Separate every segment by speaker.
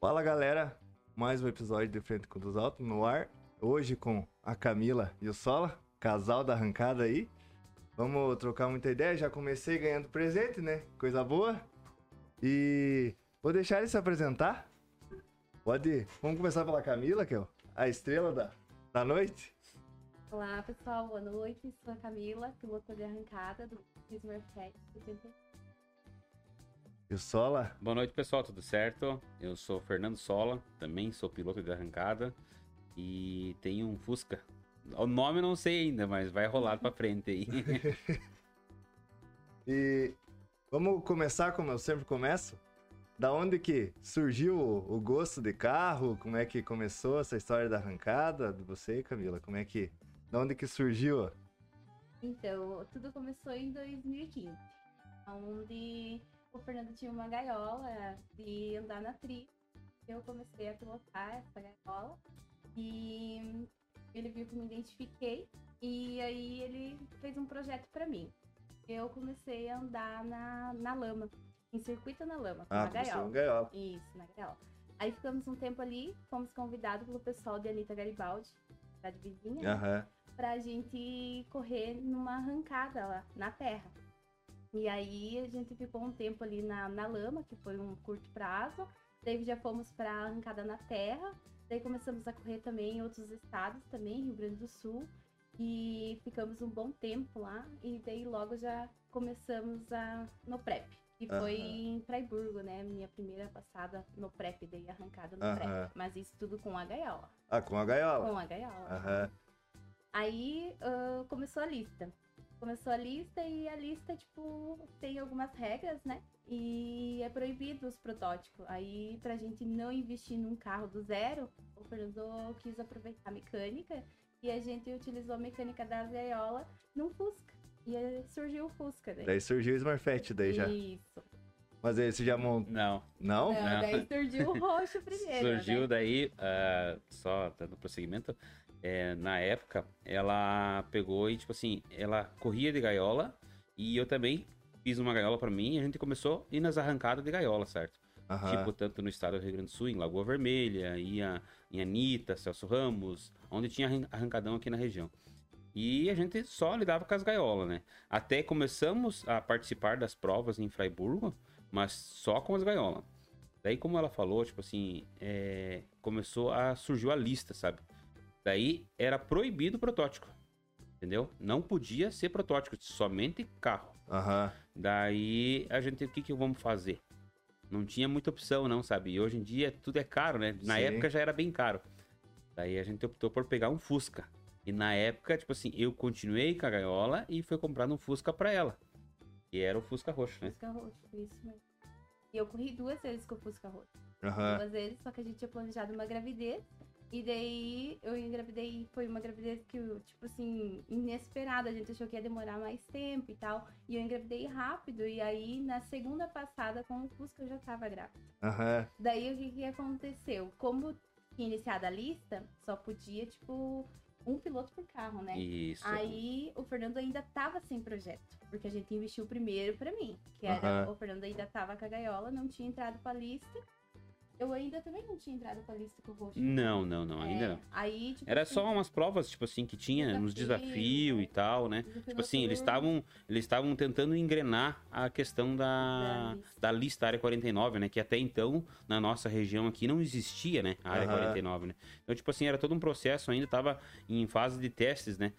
Speaker 1: Fala galera, mais um episódio de Frente com os Altos no ar. Hoje com a Camila e o Sola, casal da arrancada aí. Vamos trocar muita ideia. Já comecei ganhando presente, né? Coisa boa. E vou deixar ele se apresentar. Pode. Vamos começar pela Camila, que é a estrela da, da noite.
Speaker 2: Olá pessoal, boa noite. Sou a Camila, piloto de arrancada do 70.
Speaker 1: E o Sola?
Speaker 3: Boa noite, pessoal, tudo certo? Eu sou Fernando Sola, também sou piloto de arrancada e tenho um Fusca. O nome eu não sei ainda, mas vai rolar pra frente aí.
Speaker 1: e vamos começar como eu sempre começo? Da onde que surgiu o gosto de carro? Como é que começou essa história da arrancada de você, Camila? Como é que... Da onde que surgiu?
Speaker 2: Então, tudo começou em 2015, onde o Fernando tinha uma gaiola de andar na tri. Eu comecei a pilotar essa gaiola e ele viu que me identifiquei e aí ele fez um projeto para mim. Eu comecei a andar na, na lama, em circuito na lama,
Speaker 1: ah,
Speaker 2: na gaiola.
Speaker 1: gaiola.
Speaker 2: Isso, na gaiola. Aí ficamos um tempo ali, fomos convidados pelo pessoal de Anitta Garibaldi, cidade vizinha,
Speaker 1: uhum.
Speaker 2: né, pra gente correr numa arrancada lá na terra. E aí a gente ficou um tempo ali na, na lama, que foi um curto prazo. Daí já fomos para arrancada na terra. Daí começamos a correr também em outros estados, também, Rio Grande do Sul. E ficamos um bom tempo lá. E daí logo já começamos a, no PrEP. E foi em Praiburgo, né? Minha primeira passada no PrEP, daí arrancada no PrEP. Mas isso tudo com a gaiola.
Speaker 1: Ah, com a gaiola?
Speaker 2: Com a gaiola. Aí uh, começou a lista começou a lista e a lista, tipo, tem algumas regras, né? E é proibido os protótipos. Aí, pra gente não investir num carro do zero, o Fernando quis aproveitar a mecânica e a gente utilizou a mecânica da gaiola num Fusca. E aí surgiu o Fusca. Daí,
Speaker 1: daí surgiu o Smurfette daí já.
Speaker 2: Isso.
Speaker 1: Mas aí você já montou.
Speaker 3: Não.
Speaker 1: Não?
Speaker 2: Não, daí surgiu o roxo primeiro.
Speaker 3: Surgiu
Speaker 2: né?
Speaker 3: daí, uh, só dando prosseguimento, é, na época, ela pegou e, tipo assim, ela corria de gaiola e eu também fiz uma gaiola para mim e a gente começou a ir nas arrancadas de gaiola, certo?
Speaker 1: Uhum.
Speaker 3: Tipo, tanto no estado do Rio Grande do Sul, em Lagoa Vermelha, ia em Anitta, Celso Ramos, onde tinha arrancadão aqui na região. E a gente só lidava com as gaiolas, né? Até começamos a participar das provas em Freiburgo, mas só com as gaiolas. Daí, como ela falou, tipo assim, é... começou a surgir a lista, sabe? Daí era proibido o protótipo. Entendeu? Não podia ser protótipo, somente carro.
Speaker 1: Uhum.
Speaker 3: Daí a gente, o que que vamos fazer? Não tinha muita opção, não, sabe? E hoje em dia tudo é caro, né? Na Sim. época já era bem caro. Daí a gente optou por pegar um Fusca. E na época, tipo assim, eu continuei com a gaiola e fui comprar um Fusca pra ela. E era o Fusca roxo, né?
Speaker 2: Fusca roxo, isso mesmo. E eu corri duas vezes com o Fusca roxo.
Speaker 1: Uhum.
Speaker 2: Duas vezes, só que a gente tinha planejado uma gravidez. E daí eu engravidei, foi uma gravidez que, tipo assim, inesperada. A gente achou que ia demorar mais tempo e tal. E eu engravidei rápido. E aí, na segunda passada, com o Fusca, eu já tava grávida.
Speaker 1: Uhum.
Speaker 2: Daí o que, que aconteceu? Como tinha iniciado a lista, só podia, tipo, um piloto por carro, né?
Speaker 3: Isso.
Speaker 2: Aí o Fernando ainda tava sem projeto, porque a gente investiu primeiro para mim, que era
Speaker 1: uhum.
Speaker 2: o Fernando ainda tava com a gaiola, não tinha entrado pra lista. Eu ainda também não tinha entrado com a lista com o roxo.
Speaker 3: Não, não, não, ainda
Speaker 2: É,
Speaker 3: não.
Speaker 2: Aí, tipo,
Speaker 3: Era
Speaker 2: assim,
Speaker 3: só umas provas, tipo assim, que tinha
Speaker 2: Desafio,
Speaker 3: nos desafios e tal, né?
Speaker 2: desafio
Speaker 3: Tipo assim, eles
Speaker 2: noturno.
Speaker 3: estavam eles estavam tentando engrenar a questão da,
Speaker 2: Da lista.
Speaker 3: da lista área 49, né? Que até então, na nossa região aqui, não existia, né? A área
Speaker 1: Aham.
Speaker 3: 49, né? Então, tipo assim, era todo um processo ainda, tava em fase de testes, né?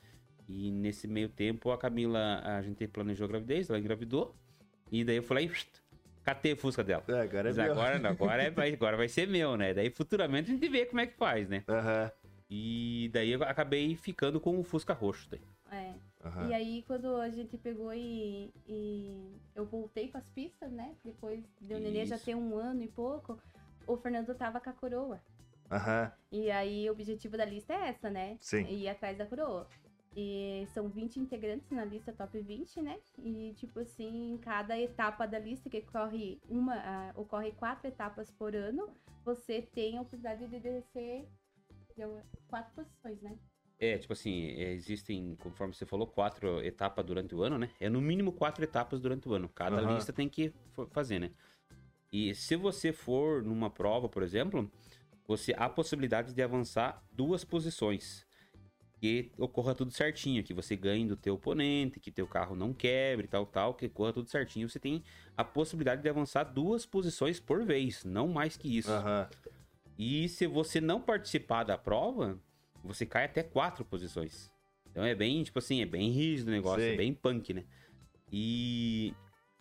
Speaker 3: E nesse meio tempo, a Camila, a gente planejou a gravidez, ela engravidou. E daí eu falei, "Pst, catei o Fusca dela.
Speaker 1: É, agora é
Speaker 3: Mas
Speaker 1: meu.
Speaker 3: agora, não, agora, é, vai, agora vai ser meu, né? Daí futuramente a gente vê como é que faz, né?
Speaker 1: Aham.
Speaker 3: E daí eu acabei ficando com o Fusca roxo. Daí.
Speaker 2: É.
Speaker 1: Aham.
Speaker 2: E aí, quando a gente pegou e, e eu voltei com as pistas, né? Depois de o nenê já ter um ano e pouco, o Fernando tava com a coroa.
Speaker 1: Aham.
Speaker 2: E aí, o objetivo da lista é essa, né?
Speaker 1: Sim.
Speaker 2: Ir atrás da coroa. E são 20 integrantes na lista top 20, né? E, tipo assim, cada etapa da lista, que ocorre uma, ah, ocorre quatro etapas por ano, você tem a oportunidade de descer quatro posições, né?
Speaker 3: É, tipo assim, é, existem, conforme você falou, quatro etapas durante o ano, né? É no mínimo quatro etapas durante o ano. Cada
Speaker 1: Aham.
Speaker 3: lista tem que fa- fazer, né? E se você for numa prova, por exemplo, você há possibilidade de avançar duas posições. Que ocorra tudo certinho, que você ganhe do teu oponente, que teu carro não quebre, tal, tal, que corra tudo certinho. Você tem a possibilidade de avançar duas posições por vez, não mais que isso.
Speaker 1: Aham.
Speaker 3: E se você não participar da prova, você cai até quatro posições. Então é bem, tipo assim, é bem rígido o negócio,
Speaker 1: Sei.
Speaker 3: é bem punk, né? E,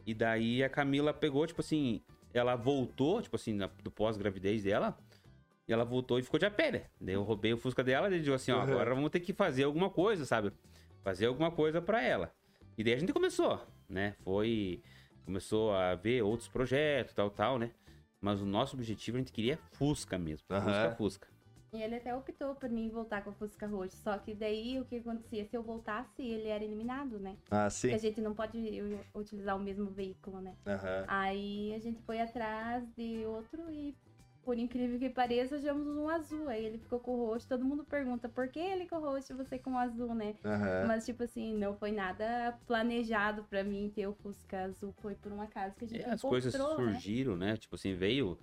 Speaker 3: e daí a Camila pegou, tipo assim, ela voltou, tipo assim, na- do pós-gravidez dela, e ela voltou e ficou de a pé, né? Daí eu roubei o Fusca dela e ele disse assim, ó,
Speaker 1: Uhum.
Speaker 3: agora vamos ter que fazer alguma coisa, sabe? Fazer alguma coisa pra ela. E daí a gente começou, né? Foi... Começou a ver outros projetos, tal, tal, né? Mas o nosso objetivo, a gente queria Fusca mesmo.
Speaker 1: Aham.
Speaker 3: Fusca, Fusca.
Speaker 2: E ele até optou por mim voltar com o Fusca roxo. Só que daí o que acontecia? Se eu voltasse, ele era eliminado, né?
Speaker 1: Ah, sim.
Speaker 2: Porque a gente não pode utilizar o mesmo veículo, né?
Speaker 1: Aham.
Speaker 2: Aí a gente foi atrás de outro e, por incrível que pareça, achamos um azul. Aí ele ficou com o roxo. Todo mundo pergunta por que ele com o roxo e você com o azul, né?
Speaker 1: Aham.
Speaker 2: Mas, tipo assim, não foi nada planejado pra mim ter o Fusca azul. Foi por um acaso que a gente
Speaker 3: É, as coisas
Speaker 2: né?
Speaker 3: surgiram, né? Tipo assim, veio.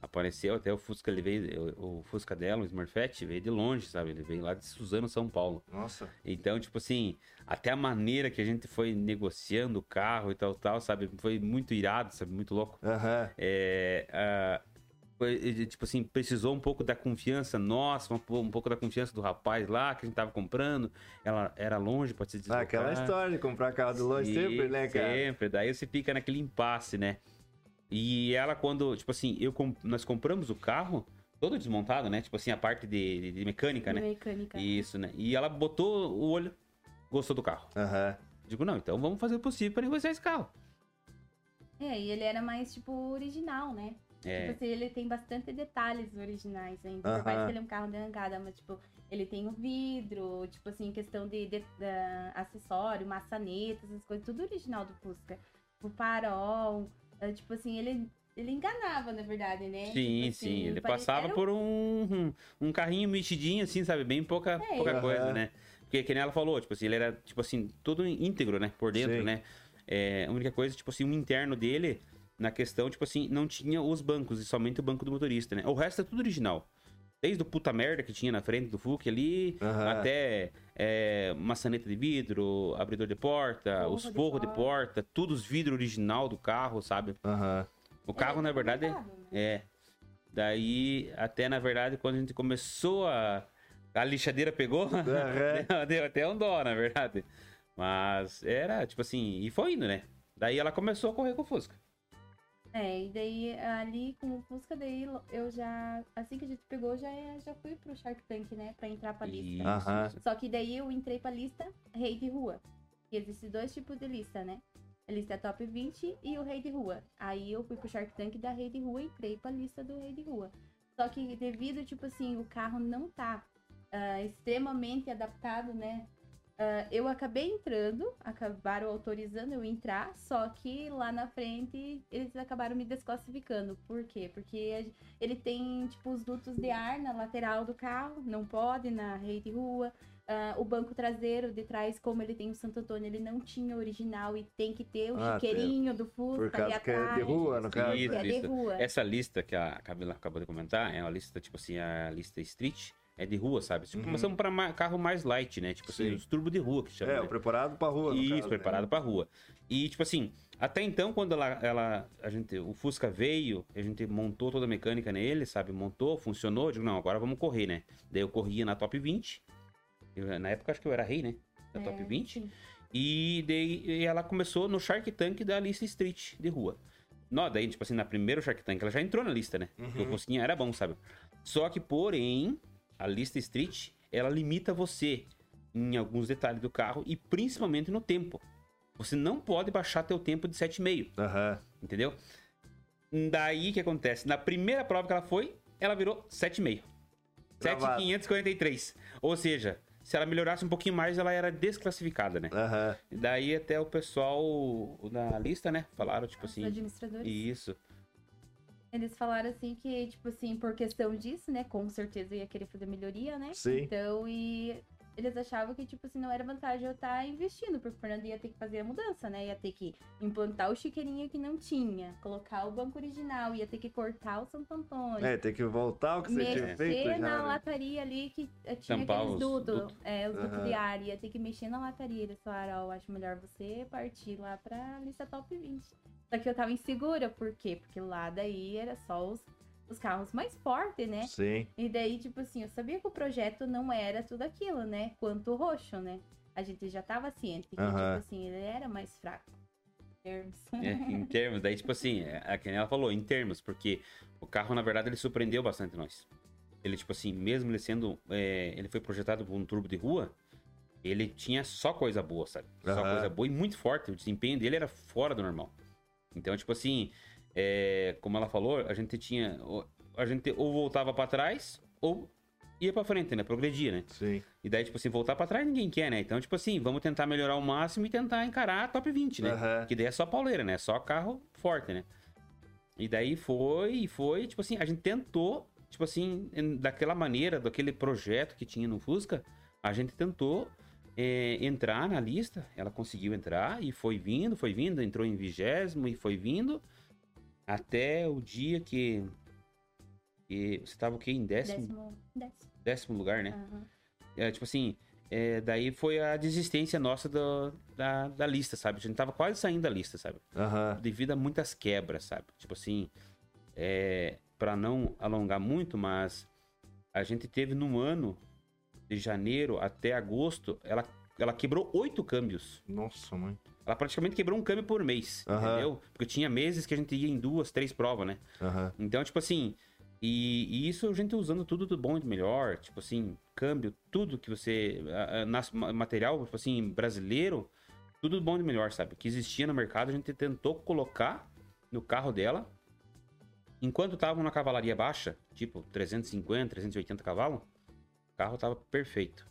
Speaker 3: Apareceu até o Fusca, ele veio. O, o Fusca dela, o Smurfette, veio de longe, sabe? Ele veio lá de Suzano, São Paulo.
Speaker 1: Nossa.
Speaker 3: Então, tipo assim, até a maneira que a gente foi negociando o carro e tal, tal, sabe? Foi muito irado, sabe? Muito louco.
Speaker 1: Aham.
Speaker 3: É, ah, foi, e, tipo assim, precisou um pouco da confiança nossa, um, po- um pouco da confiança do rapaz lá que a gente tava comprando. Ela era longe, pode se
Speaker 1: Ah,
Speaker 3: deslocar.
Speaker 1: aquela história de comprar carro de longe sempre, né, cara?
Speaker 3: Sempre. Daí você fica naquele impasse, né? E ela, quando, tipo assim, eu nós compramos o carro todo desmontado, né? Tipo assim, a parte de, de- de mecânica,
Speaker 2: De
Speaker 3: né?
Speaker 2: mecânica.
Speaker 3: Isso, né? E ela botou o olho, gostou do carro.
Speaker 1: Aham.
Speaker 3: Digo, não, então vamos fazer o possível pra negociar esse carro.
Speaker 2: É, e ele era mais, tipo, original, né?
Speaker 3: É,
Speaker 2: Tipo assim, ele tem bastante detalhes originais ainda. Por mais que ele é um carro de arrancada, mas, tipo, ele tem o vidro, tipo assim, questão de, de- da- acessório, maçaneta, essas coisas, tudo original do Fusca. O farol, é, tipo assim, ele, ele enganava, na verdade, né?
Speaker 3: sim,
Speaker 2: Tipo assim,
Speaker 3: sim. Ele passava
Speaker 2: um-
Speaker 3: por um, um carrinho mexidinho, assim, sabe? Bem pouca,
Speaker 2: É,
Speaker 3: pouca
Speaker 1: Aham.
Speaker 3: coisa, né? Porque, que nem ela falou, tipo assim, ele era, tipo assim, tudo íntegro, né? Por dentro,
Speaker 1: Sim.
Speaker 3: né? É, a única coisa, tipo assim, o interno dele, na questão, tipo assim, não tinha os bancos, e somente o banco do motorista, né? O resto é tudo original. Desde o puta merda que tinha na frente do Fuque ali,
Speaker 1: Aham.
Speaker 3: até é, maçaneta de vidro, abridor de porta,
Speaker 2: Forro
Speaker 3: os
Speaker 2: de
Speaker 3: forros de
Speaker 2: porta.
Speaker 3: porta, tudo os vidros original do carro, sabe?
Speaker 1: Aham.
Speaker 3: O carro, na verdade, é... É. Daí, até na verdade, quando a gente começou a. A lixadeira pegou, deu, deu até um dó, na verdade. Mas era, tipo assim, e foi indo, né? Daí ela começou a correr com o Fusca.
Speaker 2: É, e daí ali com o Fusca, daí eu já, assim que a gente pegou, já, já fui pro Shark Tank, né? Pra entrar pra lista.
Speaker 3: Isso.
Speaker 2: Só que daí eu entrei pra lista rei de rua. E existem dois tipos de lista, né? A lista top 20 e o rei de rua. Aí eu fui pro Shark Tank da rei de rua e entrei pra lista do rei de rua. Só que devido, tipo assim, o carro não tá ah, extremamente adaptado, né? Ah, eu acabei entrando, acabaram autorizando eu entrar, só que lá na frente eles acabaram me desclassificando. Por quê? Porque ele tem, tipo, os dutos de ar na lateral do carro, não pode na rei de rua. Ah, o banco traseiro de trás, como ele tem o Santo Antônio, ele não tinha original e tem que ter o
Speaker 1: Ah,
Speaker 2: chiqueirinho do Fusca
Speaker 1: Por causa que é de rua, no caso.
Speaker 3: Isso,
Speaker 2: que é de rua.
Speaker 3: Essa lista que a Camila acabou de comentar é uma lista, tipo assim, a lista street. É de rua, sabe? Tipo,
Speaker 1: Uhum.
Speaker 3: Começamos para ma- carro mais light, né? Tipo assim,
Speaker 1: Sim.
Speaker 3: os turbo de rua que chama.
Speaker 1: É,
Speaker 3: né?
Speaker 1: o preparado pra rua,
Speaker 3: Isso,
Speaker 1: caso, né?
Speaker 3: preparado pra rua. E, tipo assim, até então, quando ela, ela, a gente, o Fusca veio, a gente montou toda a mecânica nele, sabe? Montou, funcionou. Eu digo, não, agora vamos correr, né? Daí eu corria na top 20. Eu, na época, acho que eu era rei, né? Da top
Speaker 2: É,
Speaker 3: 20.
Speaker 2: sim.
Speaker 3: E daí e ela começou no Shark Tank da lista Street de rua. Não, daí, tipo assim, na primeira Shark Tank, ela já entrou na lista, né? Porque o Fusquinha era bom, sabe? Só que, porém, a lista Street, ela limita você em alguns detalhes do carro e principalmente no tempo. Você não pode baixar teu tempo de 7,5,
Speaker 1: Aham.
Speaker 3: entendeu? Daí o que acontece? Na primeira prova que ela foi, ela virou 7,5.
Speaker 1: Travado.
Speaker 3: 7,543. Ou seja, se ela melhorasse um pouquinho mais, ela era desclassificada, né?
Speaker 1: Aham.
Speaker 3: Daí até o pessoal da lista, né? Falaram, tipo
Speaker 2: Os
Speaker 3: assim.
Speaker 2: administradores.
Speaker 3: Isso.
Speaker 2: Eles falaram assim que, tipo assim, por questão disso, né? Com certeza ia querer fazer melhoria, né?
Speaker 1: Sim.
Speaker 2: Então, e eles achavam que, tipo assim, não era vantagem eu estar investindo, porque o Fernando ia ter que fazer a mudança, né? Ia ter que implantar o chiqueirinho que não tinha, colocar o banco original, ia ter que cortar o Santo Antônio.
Speaker 1: É, tem que voltar o que você tinha feito
Speaker 2: Mexer
Speaker 1: já.
Speaker 2: na
Speaker 1: né?
Speaker 2: lataria ali que eh, tinha
Speaker 3: Tampar
Speaker 2: aqueles dutos, é, os dutos de ar, ia ter que mexer na lataria. Eles falaram, ó, eu acho melhor você partir lá pra lista top 20. Só que eu tava insegura, por quê? Porque lá daí era só os, os carros mais fortes, né?
Speaker 1: Sim.
Speaker 2: E daí, tipo assim, eu sabia que o projeto não era tudo aquilo, né? Quanto o roxo, né? A gente já tava ciente que,
Speaker 1: Aham.
Speaker 2: tipo assim, ele era mais fraco. Termos.
Speaker 3: É, em termos, daí, tipo assim, é, é que nem ela falou, em termos, porque o carro, na verdade, ele surpreendeu bastante nós. Ele, tipo assim, mesmo ele sendo. é, ele foi projetado por um turbo de rua, ele tinha só coisa boa, sabe? Só
Speaker 1: Aham.
Speaker 3: coisa boa e muito forte. O desempenho dele era fora do normal. Então, tipo assim, é, como ela falou, a gente tinha. A gente ou voltava pra trás ou ia pra frente, né? Progredia, né?
Speaker 1: Sim.
Speaker 3: E daí, tipo assim, voltar pra trás ninguém quer, né? Então, tipo assim, vamos tentar melhorar o máximo e tentar encarar a top 20, né?
Speaker 1: Aham.
Speaker 3: Que daí é só pauleira, né? Só carro forte, né? E daí foi, e foi, tipo assim, a gente tentou, tipo assim, daquela maneira, daquele projeto que tinha no Fusca, a gente tentou é, entrar na lista, ela conseguiu entrar e foi vindo, foi vindo, entrou em vigésimo e foi vindo até o dia que, que você tava o quê? Em décimo,
Speaker 2: Décimo. Décimo.
Speaker 3: lugar, né?
Speaker 2: aham.
Speaker 3: É, tipo assim, é, daí foi a desistência nossa do- da, da lista, sabe? A gente tava quase saindo da lista, sabe?
Speaker 1: Aham.
Speaker 3: Devido a muitas quebras, sabe? Tipo assim, é, para não alongar muito, mas a gente teve no ano de janeiro até agosto, ela, ela quebrou oito câmbios.
Speaker 1: Nossa, mãe.
Speaker 3: Ela praticamente quebrou um câmbio por mês, entendeu? Porque tinha meses que a gente ia em duas, três provas, né? Então, tipo assim, e, e isso a gente usando tudo do bom e do melhor, tipo assim, câmbio, tudo que você. material, tipo assim, brasileiro, tudo do bom e do melhor, sabe? Que existia no mercado, a gente tentou colocar no carro dela. Enquanto tava na cavalaria baixa, tipo 350, 380 cavalos, carro tava perfeito.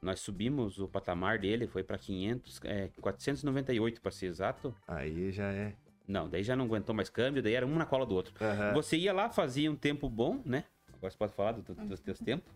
Speaker 3: Nós subimos o patamar dele, foi pra 500, é, 498 para ser exato.
Speaker 1: Aí já é.
Speaker 3: Não, daí já não aguentou mais câmbio, daí era um na cola do outro.
Speaker 1: Aham.
Speaker 3: Você ia lá, fazia um tempo bom, né? Agora você pode falar do- do- dos teus tempos.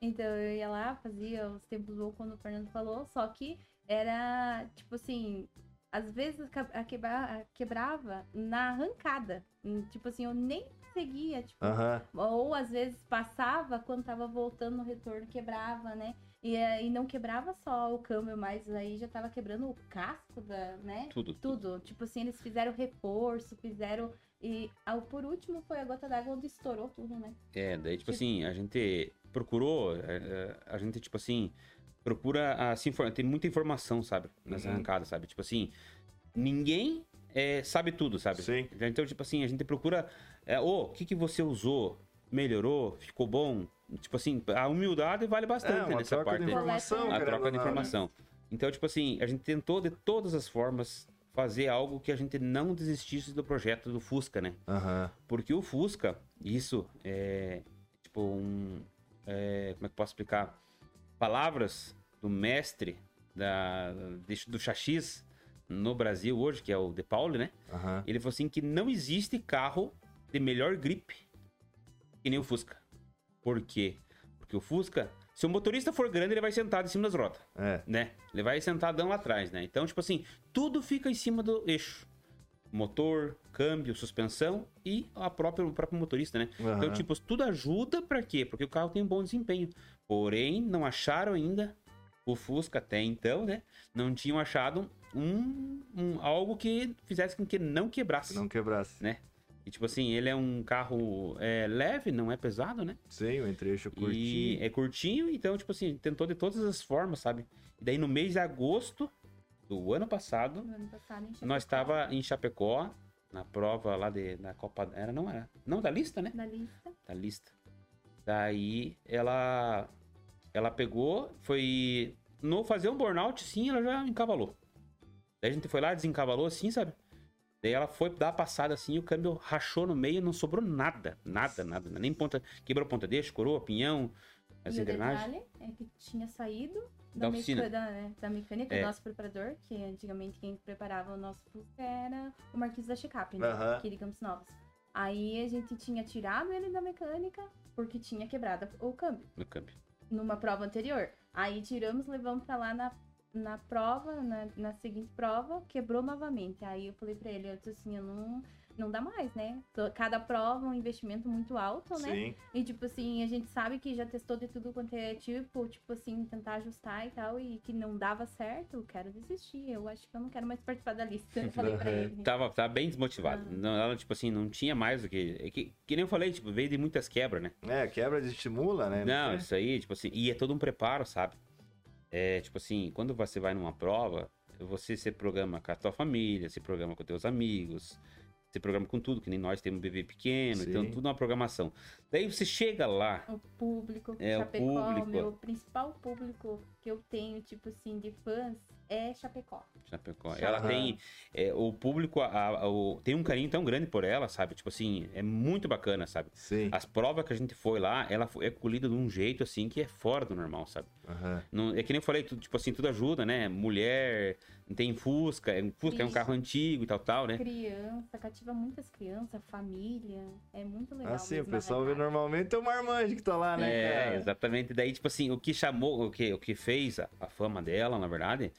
Speaker 2: Então eu ia lá, fazia os tempos bons quando o Fernando falou, só que era tipo assim, às vezes a quebra- a quebrava na arrancada. Hum, Tipo assim, eu nem seguia, tipo,
Speaker 1: Aham.
Speaker 2: ou às vezes passava quando tava voltando no retorno, quebrava, né? E, eh, e não quebrava só o câmbio, mas aí já tava quebrando o casco da, né?
Speaker 3: Tudo.
Speaker 2: Tudo. Tipo assim, eles fizeram reforço, fizeram. E ao, por último foi a gota d'água onde estourou tudo, né?
Speaker 3: É, daí, tipo
Speaker 2: Tipo-
Speaker 3: assim, a gente procurou, é, é, a gente, tipo assim, procura se informar, tem muita informação, sabe? Nas
Speaker 1: Uhum.
Speaker 3: arrancadas, sabe? Tipo assim, ninguém é, sabe tudo, sabe?
Speaker 1: Sim.
Speaker 3: Então, tipo assim, a gente procura, é, ô, o que que você usou? Melhorou? Ficou bom? Tipo assim, a humildade vale bastante
Speaker 1: É, uma
Speaker 3: nessa
Speaker 1: troca
Speaker 3: parte.
Speaker 1: de informação,
Speaker 3: a troca de
Speaker 1: né?
Speaker 3: informação. Então, tipo assim, a gente tentou de todas as formas fazer algo que a gente não desistisse do projeto do Fusca, né?
Speaker 1: Aham.
Speaker 3: Porque o Fusca, isso é tipo um. é, como é que eu posso explicar? Palavras do mestre da, do chassis no Brasil hoje, que é o De Pauli, né?
Speaker 1: Aham.
Speaker 3: Ele falou assim que não existe carro de melhor grip que nem o Fusca. Por quê? Porque o Fusca, se o motorista for grande, ele vai sentado em cima das rodas
Speaker 1: É.
Speaker 3: né? Ele vai sentadão lá atrás, né? Então, tipo assim, tudo fica em cima do eixo. Motor, câmbio, suspensão e a própria, o próprio motorista, né? Então,
Speaker 1: Aham.
Speaker 3: tipo, tudo ajuda pra quê? Porque o carro tem um bom desempenho. Porém, não acharam ainda o Fusca até então, né? Não tinham achado um, um- algo que fizesse com que não quebrasse,
Speaker 1: Se não quebrasse.
Speaker 3: né? E tipo assim, ele é um carro é, leve, não é pesado, né?
Speaker 1: Sim, o entre-eixo
Speaker 3: E
Speaker 1: curtinho.
Speaker 3: é curtinho, então, tipo assim, tentou de todas as formas, sabe? E daí no mês de agosto do ano passado,
Speaker 2: No ano passado,
Speaker 3: nós estava em Chapecó, na prova lá de, da Copa. Era, não era? Não, da lista, né?
Speaker 2: Na lista.
Speaker 3: Da lista. Daí ela. Ela pegou, foi. No fazer um burnout, sim, ela já encavalou. Daí a gente foi lá, desencavalou assim, sabe? Daí ela foi dar a passada assim, o câmbio rachou no meio, não sobrou nada. Nada, nada. Nem ponta. Quebrou ponta deixa, coroa, pinhão, as
Speaker 2: e o
Speaker 3: engrenagens.
Speaker 2: detalhe é que tinha saído
Speaker 3: Da
Speaker 2: da,
Speaker 3: oficina.
Speaker 2: da, né, da mecânica,
Speaker 3: É.
Speaker 2: do nosso preparador, que antigamente quem preparava o nosso Fusca era o Marquinhos da Checap, né?
Speaker 1: Aham.
Speaker 2: Aqui de Campos Novos. Aí a gente tinha tirado ele da mecânica porque tinha quebrado o câmbio
Speaker 3: no câmbio.
Speaker 2: numa prova anterior. Aí tiramos, levamos pra lá na, na prova, na, na seguinte prova, quebrou novamente. Aí eu falei pra ele, eu disse assim, eu não, não dá mais, né? Cada prova é um investimento muito alto, né?
Speaker 1: Sim.
Speaker 2: E, tipo assim, a gente sabe que já testou de tudo quanto é tipo, tipo assim, tentar ajustar e tal, e que não dava certo, eu quero desistir. Eu acho que eu não quero mais participar da lista. Eu falei pra ele.
Speaker 3: Tava, tava bem desmotivado.
Speaker 2: Ah.
Speaker 3: Não, ela, tipo assim, não tinha mais o que. é Que, que nem eu falei, tipo, veio de muitas quebras, né?
Speaker 1: É, quebra de estimula, né?
Speaker 3: Não,
Speaker 1: é?
Speaker 3: isso aí, tipo assim, e é todo um preparo, sabe? É, tipo assim, quando você vai numa prova, você se programa com a tua família, se programa com teus amigos, se programa com tudo, que nem nós temos um bebê pequeno, então
Speaker 1: Sim.
Speaker 3: tudo é uma programação. Daí você chega lá,
Speaker 2: O público,
Speaker 3: É, o
Speaker 2: Chapecó,
Speaker 3: público.
Speaker 2: meu principal público que eu tenho, tipo assim, de fãs é Chapecó.
Speaker 3: Chapecó,
Speaker 2: Aham.
Speaker 3: ela tem é, o público, a- a- o- tem um carinho tão grande por ela, sabe? Tipo assim, é muito bacana, sabe?
Speaker 1: Sim.
Speaker 3: As provas que a gente foi lá, ela foi é colhida de um jeito assim que é fora do normal, sabe?
Speaker 1: Aham.
Speaker 3: Não, é que nem eu falei, tudo, tipo assim, tudo ajuda, né? Mulher, tem Fusca, é, Fusca é um
Speaker 2: Isso.
Speaker 3: carro antigo e tal, tal, né?
Speaker 2: Criança, cativa muitas crianças, família. É muito legal.
Speaker 1: Ah, sim, o pessoal vê normalmente é o marmanjo que tá lá, né,
Speaker 3: É,
Speaker 1: cara?
Speaker 3: exatamente. Daí, tipo assim, o que chamou, o que, o que fez a, a fama dela, na verdade,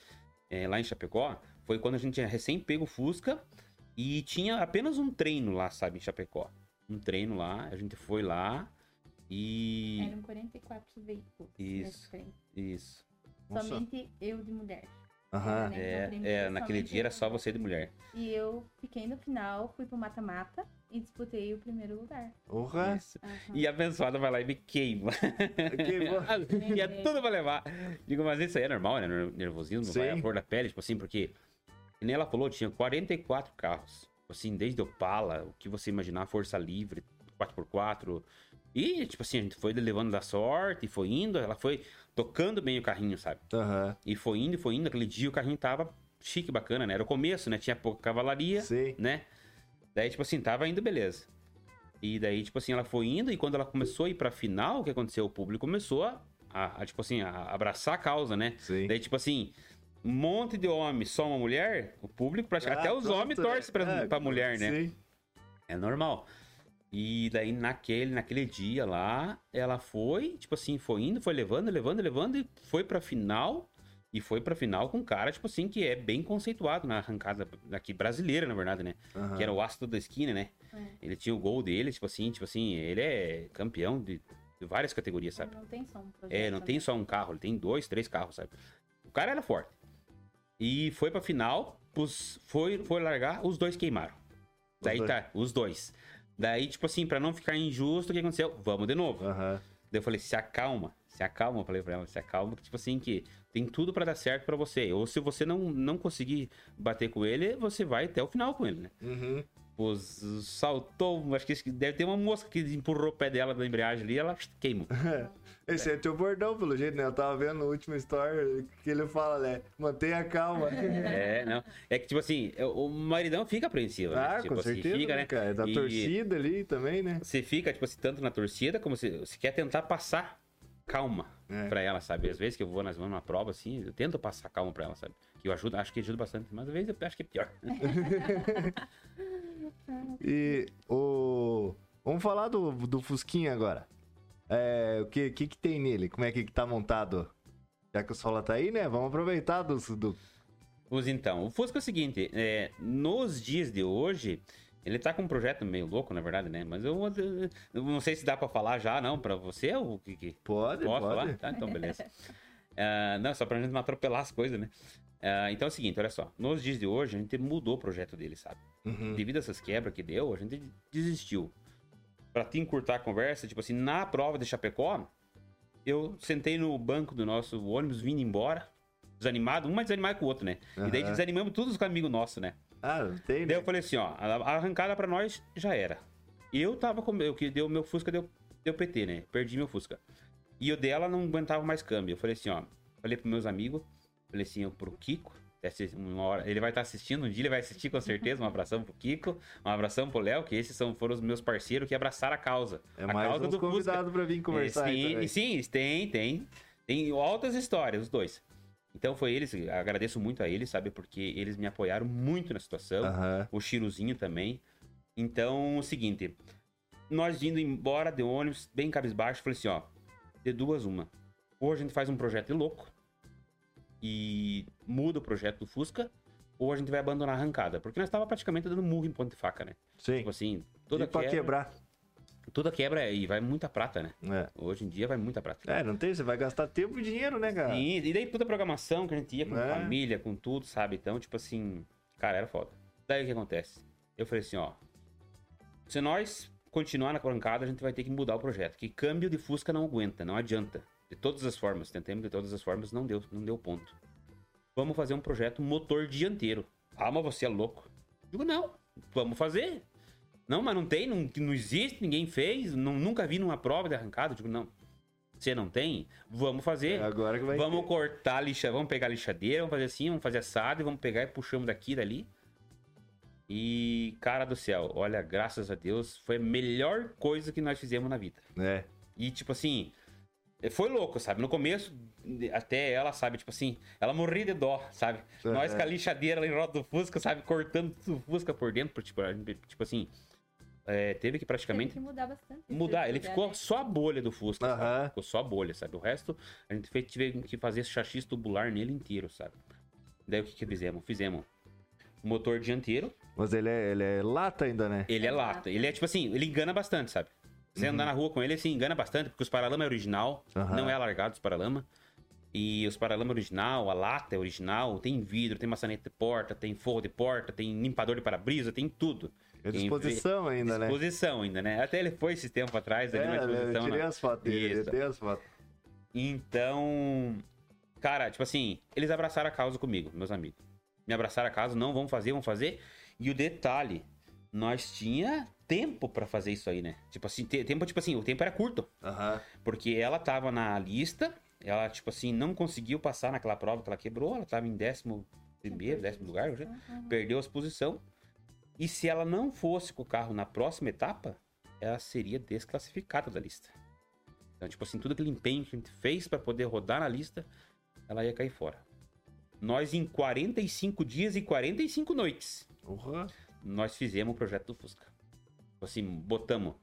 Speaker 3: é, lá em Chapecó, foi quando a gente tinha recém pego o Fusca e tinha apenas um treino lá, sabe, em Chapecó. Um treino lá, a gente foi lá e.
Speaker 2: Eram 44 veículos.
Speaker 3: Isso.
Speaker 2: nesse trem.
Speaker 3: Isso.
Speaker 1: Nossa.
Speaker 2: Somente eu de mulher.
Speaker 1: Aham.
Speaker 2: né?
Speaker 3: É,
Speaker 2: Então,
Speaker 3: é,
Speaker 2: somente
Speaker 3: naquele dia era só você de mulher.
Speaker 2: E eu fiquei no final, fui pro mata-mata e disputei o primeiro lugar.
Speaker 1: Porra.
Speaker 2: Aham.
Speaker 3: E a abençoada vai lá e me queima.
Speaker 1: Queimou.
Speaker 3: e é tudo pra levar. Digo, mas isso aí é normal, né? Nervosismo,
Speaker 1: Sim.
Speaker 3: vai a flor da pele, tipo assim, porque. que Nem ela falou, tinha 44 carros. Tipo Assim, desde Opala, o que você imaginar, Força Livre, 4x4. E, tipo assim, a gente foi levando da sorte, e foi indo, ela foi tocando bem o carrinho, sabe?
Speaker 1: Aham.
Speaker 3: E foi indo, e foi indo. Aquele dia o carrinho tava chique, bacana, né? Era o começo, né? Tinha pouca cavalaria
Speaker 1: Sim.
Speaker 3: né? Daí, tipo assim, tava indo beleza. E daí, tipo assim, ela foi indo e quando ela começou a ir pra final, o que aconteceu? O público começou a, a- a, tipo assim, a abraçar a causa, né?
Speaker 1: Sim.
Speaker 3: Daí, tipo assim, um monte de homem, só uma mulher, o público, praticamente,
Speaker 1: Ah,
Speaker 3: até os homens torcem pra,
Speaker 1: é,
Speaker 3: pra mulher, né?
Speaker 1: Sim.
Speaker 3: É normal. E daí, naquele, naquele dia lá, ela foi, tipo assim, foi indo, foi levando, levando, levando e foi pra final. E foi pra final com um cara, tipo assim, que é bem conceituado na arrancada aqui brasileira, na verdade, né?
Speaker 1: Aham.
Speaker 3: que era o ácido da esquina, né?
Speaker 2: É.
Speaker 3: Ele tinha o gol dele, tipo assim, tipo assim, ele é campeão de, de várias categorias, sabe?
Speaker 2: Não tem só um projeto.
Speaker 3: É, não tem
Speaker 2: né?
Speaker 3: só um carro, ele tem dois, três carros, sabe? O cara era forte. E foi pra final, os, foi, foi largar, os dois queimaram. Daí
Speaker 1: dois.
Speaker 3: tá, os dois. Daí, tipo assim, pra não ficar injusto, o que aconteceu? Vamos de novo.
Speaker 1: Aham.
Speaker 3: Daí eu falei, se acalma, se acalma, eu falei pra ela, se acalma, que tipo assim, que tem tudo pra dar certo pra você. Ou se você não, não conseguir bater com ele, você vai até o final com ele, né?
Speaker 1: Uhum.
Speaker 3: Saltou, acho que deve ter uma mosca que empurrou o pé dela da embreagem ali, ela queimou.
Speaker 1: Esse é teu bordão, pelo jeito, né? Eu tava vendo no último story que ele fala, né? Mantenha calma.
Speaker 3: É, não. É que, tipo assim, o maridão fica apreensivo, né?
Speaker 1: Ah,
Speaker 3: tipo
Speaker 1: com
Speaker 3: assim,
Speaker 1: certeza,
Speaker 3: fica,
Speaker 1: né,
Speaker 3: né?
Speaker 1: cara? Da
Speaker 3: E
Speaker 1: torcida ali também, né?
Speaker 3: Você fica, tipo assim, tanto na torcida, como você, você quer tentar passar calma
Speaker 1: É.
Speaker 3: pra ela, sabe? Às vezes que eu vou nas mãos numa prova, assim, eu tento passar calma pra ela, sabe? Que eu ajudo, acho que ajuda bastante, mas às vezes eu acho que é pior.
Speaker 1: E o. Vamos falar do, do Fusquinha agora. É, o que, que que tem nele? Como é que tá montado? Já que o Sola tá aí, né? Vamos aproveitar do. do...
Speaker 3: Pois então, o Fusca é o seguinte, é, nos dias de hoje, ele tá com um projeto meio louco, na verdade, né? Mas eu, eu não sei se dá pra falar já, não, pra você, ou o que que...
Speaker 1: Pode,
Speaker 3: Posso
Speaker 1: pode.
Speaker 3: falar? Tá, então beleza. Ah, não, só pra gente não atropelar as coisas, né? Ah, então é o seguinte, olha só. Nos dias de hoje, a gente mudou o projeto dele, sabe?
Speaker 1: Uhum.
Speaker 3: Devido a essas quebras que deu, a gente desistiu. Pra te encurtar a conversa, tipo assim, na prova de Chapecó, eu sentei no banco do nosso ônibus vindo embora, desanimado, um mais desanimado que o outro, né? E daí desanimamos todos os amigos nossos, né?
Speaker 1: Ah, não tem,
Speaker 3: Daí
Speaker 1: né?
Speaker 3: eu falei assim, ó, a arrancada pra nós já era. Eu tava com o que deu meu Fusca deu, deu PT, né? Perdi meu Fusca. E o dela não aguentava mais câmbio. Eu falei assim, ó, falei pros meus amigos, falei assim, ó, pro Kiko, uma hora, ele vai estar assistindo, um dia ele vai assistir com certeza, um abração pro Kiko, um abração pro Léo, que esses são, foram os meus parceiros que abraçaram a causa.
Speaker 1: É
Speaker 3: a
Speaker 1: mais
Speaker 3: causa
Speaker 1: uns convidados pra vir conversar aí
Speaker 3: sim, sim, tem, tem. Tem altas histórias, os dois. Então foi eles, agradeço muito a eles, sabe? Porque eles me apoiaram muito na situação
Speaker 1: Aham.
Speaker 3: o Chiruzinho também. Então, o seguinte, nós indo embora de ônibus, bem cabisbaixo, falei assim, ó, de duas uma. Ou a gente faz um projeto de louco e muda o projeto do Fusca, ou a gente vai abandonar a arrancada. Porque nós estava praticamente dando murro em ponto de faca, né?
Speaker 1: Sim.
Speaker 3: Tipo assim, toda
Speaker 1: e pra
Speaker 3: quebra,
Speaker 1: quebrar.
Speaker 3: Toda quebra é- e vai muita prata, né?
Speaker 1: É.
Speaker 3: Hoje em dia vai muita prata.
Speaker 1: É, não tem, você vai gastar tempo e dinheiro, né, cara?
Speaker 3: Sim, e daí toda a programação que a gente ia com
Speaker 1: É.
Speaker 3: família, com tudo, sabe? Então, tipo assim, cara, era foda. Daí o que acontece? Eu falei assim, ó. Se nós continuar na arrancada, a gente vai ter que mudar o projeto. Que câmbio de Fusca não aguenta, não adianta. De todas as formas, tentamos de todas as formas, não deu, não deu ponto. Vamos fazer um projeto motor dianteiro. Ah, mas você é louco. Digo, não, vamos fazer. Não, mas não tem, não, não existe, ninguém fez, não, nunca vi numa prova de arrancada. Digo, não. Você não tem? Vamos fazer.
Speaker 1: É agora que vai
Speaker 3: Vamos
Speaker 1: ter.
Speaker 3: cortar a lixa, vamos pegar a lixadeira, vamos fazer assim, vamos fazer assado e vamos pegar e puxamos daqui dali. E, cara do céu, olha, graças a Deus, foi a melhor coisa que nós fizemos na vida.
Speaker 1: É.
Speaker 3: E, tipo assim, foi louco, sabe? No começo, até ela, sabe, tipo assim, ela morria de dó, sabe?
Speaker 1: É.
Speaker 3: Nós com a lixadeira lá em roda do Fusca, sabe? Cortando tudo o Fusca por dentro, tipo, tipo assim, é, teve que praticamente
Speaker 2: Teve que mudar bastante.
Speaker 3: mudar. Ele ficou
Speaker 2: né?
Speaker 3: só a bolha do Fusca,
Speaker 1: Aham.
Speaker 3: sabe? Ficou só a bolha, sabe? O resto, a gente fez, tive que fazer chassi tubular nele inteiro, sabe? Daí o que que fizemos? Fizemos o motor dianteiro,
Speaker 1: Mas ele é, ele é lata ainda, né?
Speaker 3: ele é
Speaker 2: É
Speaker 3: lata.
Speaker 2: lata.
Speaker 3: Ele é tipo assim, ele engana bastante, sabe? Você andar na rua com ele, assim, engana bastante, porque os paralama é original,
Speaker 1: Aham.
Speaker 3: não é alargado os paralama. E os paralama é original, a lata é original, tem vidro, tem maçaneta de porta, tem forro de porta, tem limpador de para-brisa, tem tudo.
Speaker 1: É disposição ainda, né?
Speaker 3: Disposição ainda, né? Até ele foi esse tempo atrás, ali na
Speaker 1: É, eu
Speaker 3: disposição.
Speaker 1: tirei
Speaker 3: né?
Speaker 1: as fotos dele, eu tenho as fotos.
Speaker 3: Então, cara, tipo assim, eles abraçaram a causa comigo, meus amigos. Me abraçaram a causa, não, vamos fazer, vamos fazer. E o detalhe, nós tinha tempo pra fazer isso aí, né? Tipo assim, te- tempo, tipo assim, o tempo era curto. Porque ela tava na lista, ela, tipo assim, não conseguiu passar naquela prova que ela quebrou, ela tava em décimo primeiro, décimo lugar,
Speaker 2: Uhum.
Speaker 3: perdeu as posição. E se ela não fosse com o carro na próxima etapa, ela seria desclassificada da lista. Então, tipo assim, tudo aquele empenho que a gente fez pra poder rodar na lista, ela ia cair fora. Nós, em 45 dias e 45 noites,
Speaker 1: Porra.
Speaker 3: nós fizemos o projeto do Fusca. Tipo assim, botamos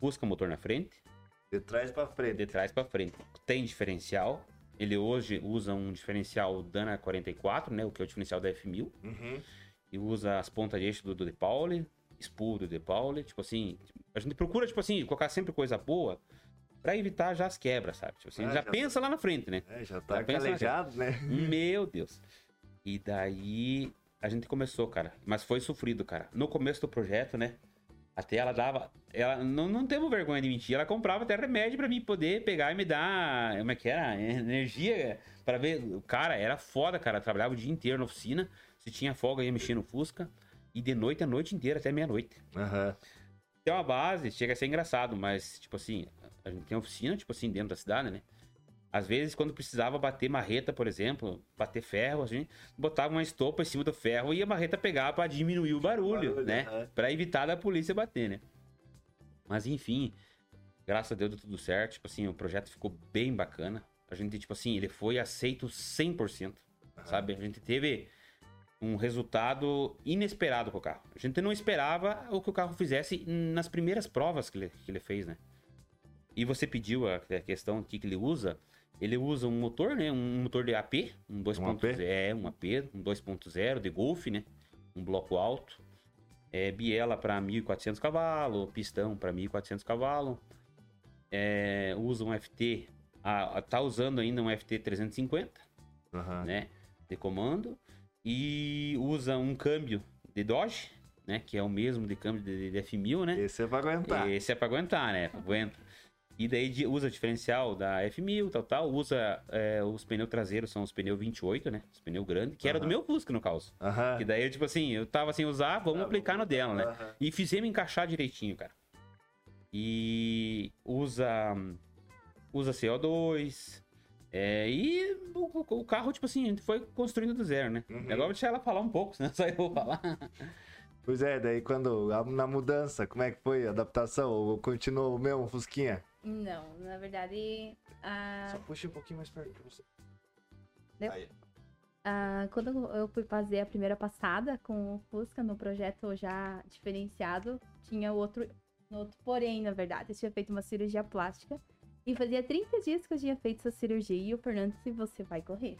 Speaker 3: Fusca motor na frente,
Speaker 1: De trás pra frente.
Speaker 3: de trás pra frente. Tem diferencial. Ele hoje usa um diferencial Dana 44, né? O que é o diferencial da F1000.
Speaker 1: Uhum.
Speaker 3: E usa as pontas de eixo do, do De Pauli, spool do De Pauli. Tipo assim, a gente procura, tipo assim, colocar sempre coisa boa pra evitar já as quebras, sabe? Tipo assim,
Speaker 1: Ah,
Speaker 3: já,
Speaker 1: já
Speaker 3: pensa lá na frente, né?
Speaker 1: É, já tá
Speaker 3: Já
Speaker 1: calejado, né?
Speaker 3: Meu Deus. E daí a gente começou, cara. Mas foi sofrido, cara. No começo do projeto, né? Até ela dava. Ela não, não temos vergonha de mentir. Ela comprava até remédio pra mim poder pegar e me dar. Como é que era? Energia pra ver. Cara, era foda, cara. Eu trabalhava o dia inteiro na oficina. Se tinha folga, ia mexer no Fusca. E de noite a noite inteira, até meia-noite.
Speaker 1: Aham.
Speaker 3: Tem uma base, chega a ser engraçado, mas, tipo assim, a gente tem oficina, tipo assim, dentro da cidade, né? Às vezes, quando precisava bater marreta, por exemplo, bater ferro, a gente botava uma estopa em cima do ferro e a marreta pegava pra diminuir o barulho,
Speaker 1: Barulho,
Speaker 3: né?
Speaker 1: aham.
Speaker 3: Pra evitar da polícia bater, né? Mas enfim, graças a Deus deu tudo certo. Tipo assim, o projeto ficou bem bacana. A gente, tipo assim, ele foi aceito 100%, sabe? A gente teve um resultado inesperado com o carro. A gente não esperava o que o carro fizesse nas primeiras provas que ele, que ele fez, né? E você pediu a, a questão aqui que ele usa. Ele usa um motor, né? Um motor de AP, um 2.0, é, um AP, um 2.0 de Golf, né? Um bloco alto. É, biela para 1.400 cavalos, pistão para 1.400 cavalos. É, usa um FT, ah, tá usando ainda um FT 350,
Speaker 1: Aham.
Speaker 3: né? De comando. E usa um câmbio de Dodge, né? Que é o mesmo de câmbio de, de F1000, né?
Speaker 1: Esse é pra aguentar.
Speaker 3: Esse é pra aguentar, né? Aguenta. E daí usa diferencial da F1000, tal, tal. Usa é, os pneus traseiros, são os pneus 28, né? Os pneus grandes, que era do meu Fusca, no caso.
Speaker 1: Aham.
Speaker 3: Que daí, eu, tipo assim, eu tava sem usar, vamos
Speaker 1: Ah,
Speaker 3: aplicar no dela, né?
Speaker 1: Aham.
Speaker 3: E fizemos encaixar direitinho, cara. E usa usa CO2. É, e o, o- carro, tipo assim, a gente foi construindo do zero, né?
Speaker 1: Uhum.
Speaker 3: Agora eu vou deixar ela falar um pouco, senão só eu vou falar.
Speaker 1: Pois é, daí quando. Na mudança, como é que foi a adaptação? Ou continuou o mesmo Fusquinha?
Speaker 2: Não, na verdade, a-
Speaker 1: Só puxa um pouquinho mais perto pra você.
Speaker 2: Deu?
Speaker 1: Aí.
Speaker 2: quando eu fui fazer a primeira passada com o Fusca no projeto já diferenciado, tinha outro, outro porém, na verdade. Eu tinha feito uma cirurgia plástica E fazia 30 dias que eu tinha feito essa cirurgia e o Fernando disse, você vai correr.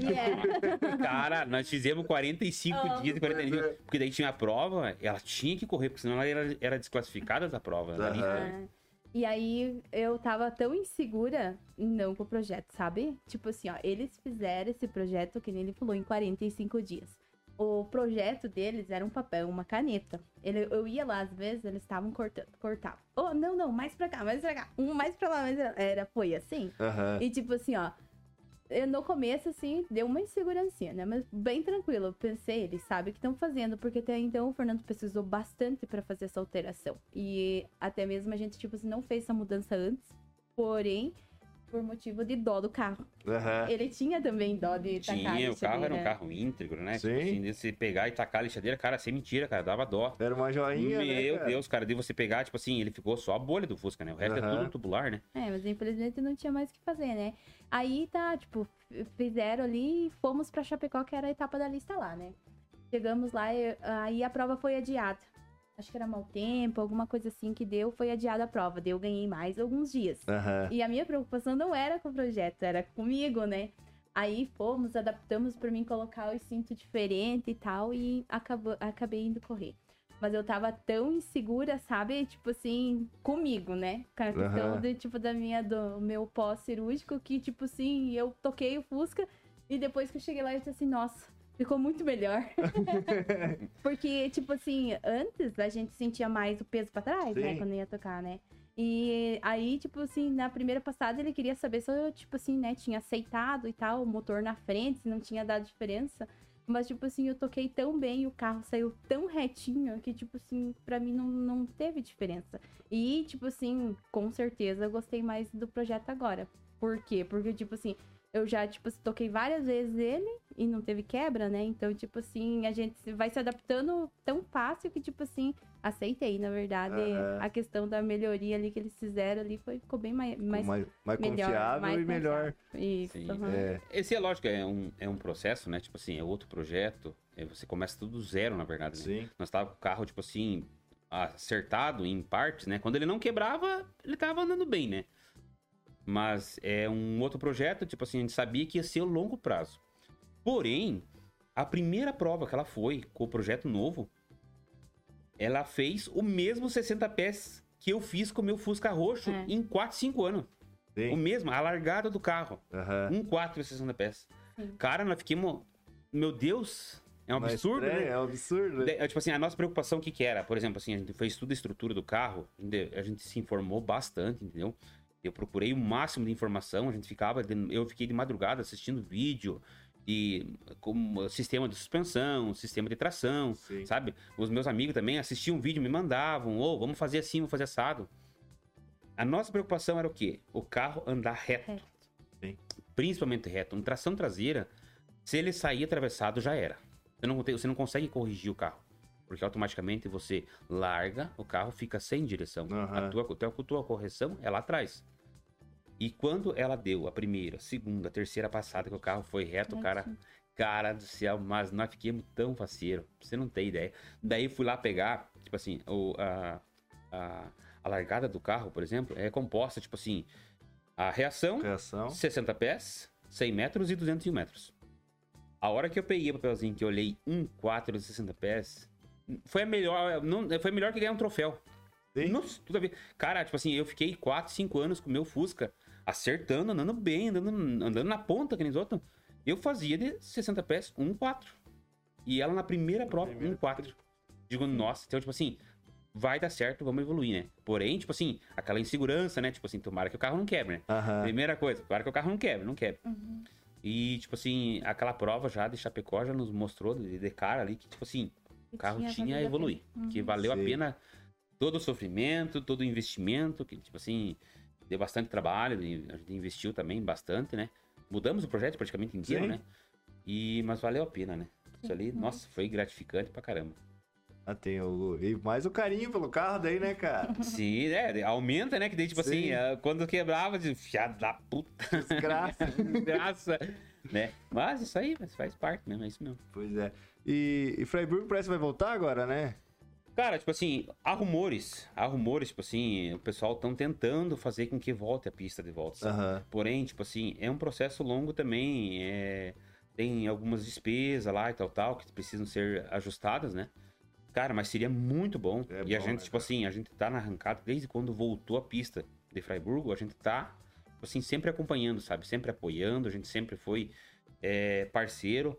Speaker 2: E é.
Speaker 3: Cara, nós fizemos 45
Speaker 2: Ah,
Speaker 3: dias e 40 dias. Porque daí tinha a prova, ela tinha que correr, porque senão ela era, era desclassificada da prova. né?
Speaker 2: É. E aí eu tava tão insegura, não com o projeto, sabe? Tipo assim, ó, eles fizeram esse projeto, que nem ele falou, em 45 dias. O projeto deles era um papel, uma caneta. Ele, eu ia lá, às vezes, eles estavam cortando, cortavam. Oh, não, não, mais pra cá, mais pra cá. Um mais pra lá, mais pra lá. Era, foi assim.
Speaker 1: Aham.
Speaker 2: E tipo assim, ó. eu, no começo, assim, deu uma insegurança, né? Mas bem tranquilo. Eu pensei, eles sabem o que estão fazendo, porque até então o Fernando pesquisou bastante pra fazer essa alteração. E até mesmo a gente, tipo assim, não fez essa mudança antes, porém, por motivo de dó do carro.
Speaker 1: Aham.
Speaker 2: Ele tinha também dó de tacar a
Speaker 3: Tinha, o carro era um carro íntegro, né?
Speaker 1: Sim.
Speaker 3: Tipo assim, de você pegar e tacar a lixadeira, cara, sem mentira, cara, dava dó.
Speaker 1: Era uma joinha, né,
Speaker 3: Meu
Speaker 1: cara?
Speaker 3: Deus, cara, de você pegar, tipo assim, ele ficou só a bolha do Fusca, né? O resto é
Speaker 1: Aham.
Speaker 3: tudo tubular, né?
Speaker 2: É, mas infelizmente não tinha mais o que fazer, né? Aí tá, tipo, fizeram ali e fomos pra Chapecó, que era a etapa da lista lá, né? Chegamos lá e aí a prova foi adiada. Acho que era mau tempo, alguma coisa assim que deu, foi adiada a prova. Daí eu ganhei mais alguns dias.
Speaker 1: Aham.
Speaker 2: E a minha preocupação não era com o projeto, era comigo, né? Aí fomos, adaptamos pra mim colocar o cinto diferente e tal, e acabou, acabei indo correr. Mas eu tava tão insegura, sabe? Tipo assim, comigo, né? Com a questão de, tipo, da minha, do meu pós-cirúrgico, que, tipo assim, eu toquei o Fusca e depois que eu cheguei lá, eu disse assim, nossa, ficou muito melhor. Porque, tipo assim, antes a gente sentia mais o peso pra trás, né?
Speaker 1: Sim.
Speaker 2: Quando ia tocar, né? E aí, tipo assim, na primeira passada ele queria saber se eu, tipo assim, né, tinha aceitado e tal, o motor na frente, se não tinha dado diferença. Mas, tipo assim, eu toquei tão bem, o carro saiu tão retinho que, tipo assim, pra mim não, não teve diferença. E, tipo assim, com certeza eu gostei mais do projeto agora. Por quê? Porque, tipo assim, eu já, tipo, toquei várias vezes ele e não teve quebra, né? Então, tipo assim, a gente se- vai se adaptando tão fácil que, tipo assim, aceitei, na verdade.
Speaker 1: Aham.
Speaker 2: A questão da melhoria ali que eles fizeram ali foi, ficou bem mais, mais,
Speaker 1: mais, mais
Speaker 2: melhor.
Speaker 1: confiável
Speaker 2: mais
Speaker 1: e melhor.
Speaker 2: Isso.
Speaker 3: Sim.
Speaker 2: aham.
Speaker 1: É.
Speaker 3: Esse é lógico, é um, é um processo, né? Tipo assim, é outro projeto. é, você começa tudo do zero, na verdade, né?
Speaker 1: Sim.
Speaker 3: Nós tava com o carro, tipo assim, acertado em partes, né? Quando ele não quebrava, ele tava andando bem, né? Mas é um outro projeto, tipo assim, a gente sabia que ia ser longo prazo. Porém, a primeira prova que ela foi com o projeto novo, ela fez o mesmo 60 pés que eu fiz com o meu Fusca roxo
Speaker 2: É.
Speaker 3: em 4, 5 anos. O
Speaker 1: Sim.
Speaker 3: mesmo, a largada do carro.
Speaker 1: Aham.
Speaker 3: Um 4 e 60 pés.
Speaker 2: Sim.
Speaker 3: Cara, nós fiquemos. Meu Deus, é um
Speaker 1: Mas
Speaker 3: absurdo,
Speaker 1: estranho,
Speaker 3: né?
Speaker 1: É um absurdo, né?
Speaker 3: De- é, Tipo assim, a nossa preocupação o que, que era? Por exemplo, assim, a gente fez tudo a estrutura do carro, a gente se informou bastante, entendeu? Eu procurei o máximo de informação, a gente ficava, de- eu fiquei de madrugada assistindo vídeo e como sistema de suspensão, sistema de tração,
Speaker 1: Sim.
Speaker 3: sabe? Os meus amigos também assistiam vídeo, me mandavam, ou vamos fazer assim, vamos fazer assado. A nossa preocupação era o quê? O carro andar reto.
Speaker 2: Reto.
Speaker 1: Sim.
Speaker 3: Principalmente reto. Em tração traseira, se ele sair atravessado, já era. Você não, você não consegue corrigir o carro. Porque automaticamente você larga, o carro fica sem direção. Tua, a tua- a tua correção é lá atrás. E quando ela deu a primeira, segunda, terceira passada que o carro foi reto, cara,
Speaker 2: Retinho.
Speaker 3: Cara do céu, mas nós fiquemos tão faceiro. Você não tem ideia. Daí fui lá pegar, tipo assim, o, a, a, a largada do carro, por exemplo, é composta, tipo assim, a reação,
Speaker 1: Reação.
Speaker 3: 60 pés, 100 metros e 201 metros. A hora que eu peguei o papelzinho que eu olhei 1, 4 e 60 pés, foi a melhor, não, foi melhor que ganhar um troféu.
Speaker 1: Sim.
Speaker 3: Nossa, tudo a ver. Cara, tipo assim, eu fiquei 4, 5 anos com o meu Fusca, acertando, andando bem, andando, andando na ponta, que nem os outros. Eu fazia de 60 pés, 1, 4. E ela na primeira prova,
Speaker 1: primeira-
Speaker 3: 1, 4. Digo, nossa, então, tipo assim, vai dar certo, vamos evoluir, né? Porém, tipo assim, aquela insegurança, né? Tipo assim, tomara que o carro não quebre, né? Primeira coisa, tomara que o carro não quebre, não quebre.
Speaker 2: Uhum.
Speaker 3: E, tipo assim, aquela prova já de Chapecó já nos mostrou de, de cara ali que, tipo assim, o carro tinha,
Speaker 2: valido
Speaker 3: a
Speaker 2: a
Speaker 3: evoluir. Que
Speaker 2: Uhum.
Speaker 3: valeu a
Speaker 1: Sim.
Speaker 3: pena todo o sofrimento, todo o investimento, que, tipo assim, deu bastante trabalho, e a gente investiu também bastante, né? Mudamos o projeto praticamente inteiro,
Speaker 1: Sim.
Speaker 3: né? E, mas valeu a pena, né? Isso ali,
Speaker 2: Uhum.
Speaker 3: nossa, foi gratificante pra caramba.
Speaker 1: Ah, tem o... E mais o carinho pelo carro daí, né, cara?
Speaker 3: Sim, é, aumenta, né? Que daí, tipo
Speaker 1: Sim.
Speaker 3: assim, quando quebrava, de fiado da puta,
Speaker 1: Desgraça.
Speaker 3: graça, né? Mas isso aí mas faz parte mesmo, é isso mesmo.
Speaker 1: pois é. E, e Freiburg parece que vai voltar agora, né?
Speaker 3: Cara, tipo assim, há rumores, há rumores, tipo assim, o pessoal estão tentando fazer com que volte a pista de volta?
Speaker 1: Aham.
Speaker 3: Porém, tipo assim, é um processo longo também, é... tem algumas despesas lá e tal, tal, que precisam ser ajustadas, né? Cara, mas seria muito bom.
Speaker 1: É
Speaker 3: e a
Speaker 1: bom,
Speaker 3: gente,
Speaker 1: né,
Speaker 3: tipo
Speaker 1: cara?
Speaker 3: assim, a gente tá na arrancada, desde quando voltou a pista de Freiburgo, a gente tá, tipo assim, sempre acompanhando, sabe? Sempre apoiando, a gente sempre foi é, parceiro.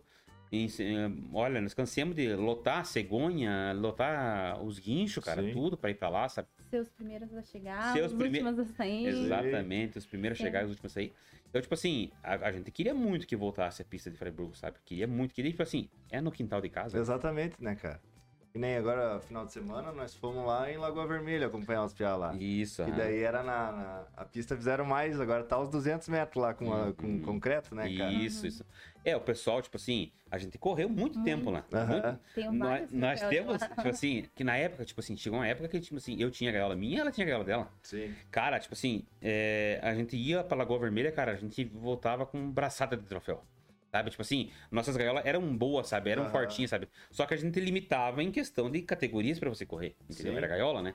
Speaker 3: E, é, olha, nós cansamos de lotar a cegonha, lotar os guinchos, cara,
Speaker 1: Sim.
Speaker 3: tudo pra ir pra lá, sabe?
Speaker 2: Seus primeiros a chegar,
Speaker 3: Seus
Speaker 2: os
Speaker 3: prime-
Speaker 2: últimos a sair.
Speaker 3: Exatamente, os primeiros a chegar e os últimos a sair. Então, tipo assim, a, a gente queria muito que voltasse a pista de Freiburgo, sabe? Queria muito, queria, tipo assim, é no quintal de casa.
Speaker 1: Exatamente, né, cara? E nem agora, final de semana, nós fomos lá em Lagoa Vermelha acompanhar os piá lá.
Speaker 3: Isso,
Speaker 1: E
Speaker 3: aham.
Speaker 1: daí era na, na- A pista fizeram mais, agora tá os 200 metros lá com, a- com
Speaker 3: Uhum.
Speaker 1: concreto, né, cara?
Speaker 3: Isso, isso. É, o pessoal, tipo assim, a gente correu muito
Speaker 2: Muito.
Speaker 3: tempo lá.
Speaker 1: Aham.
Speaker 3: Muito.
Speaker 2: Tenho
Speaker 3: Nós,
Speaker 2: vários
Speaker 3: nós
Speaker 2: troféus
Speaker 3: temos,
Speaker 2: lá.
Speaker 3: tipo assim, que na época, tipo assim, chegou uma época que, tipo assim, eu tinha a gaiola minha ela tinha a gaiola dela.
Speaker 1: Sim.
Speaker 3: Cara, tipo assim, é, a gente ia pra Lagoa Vermelha, cara, a gente voltava com braçada de troféu. Sabe? Tipo assim, nossas gaiolas eram boas, sabe? Eram
Speaker 1: Aham.
Speaker 3: fortinhas, sabe? Só que a gente limitava em questão de categorias pra você correr. Entendeu?
Speaker 1: Sim.
Speaker 3: Era gaiola, né?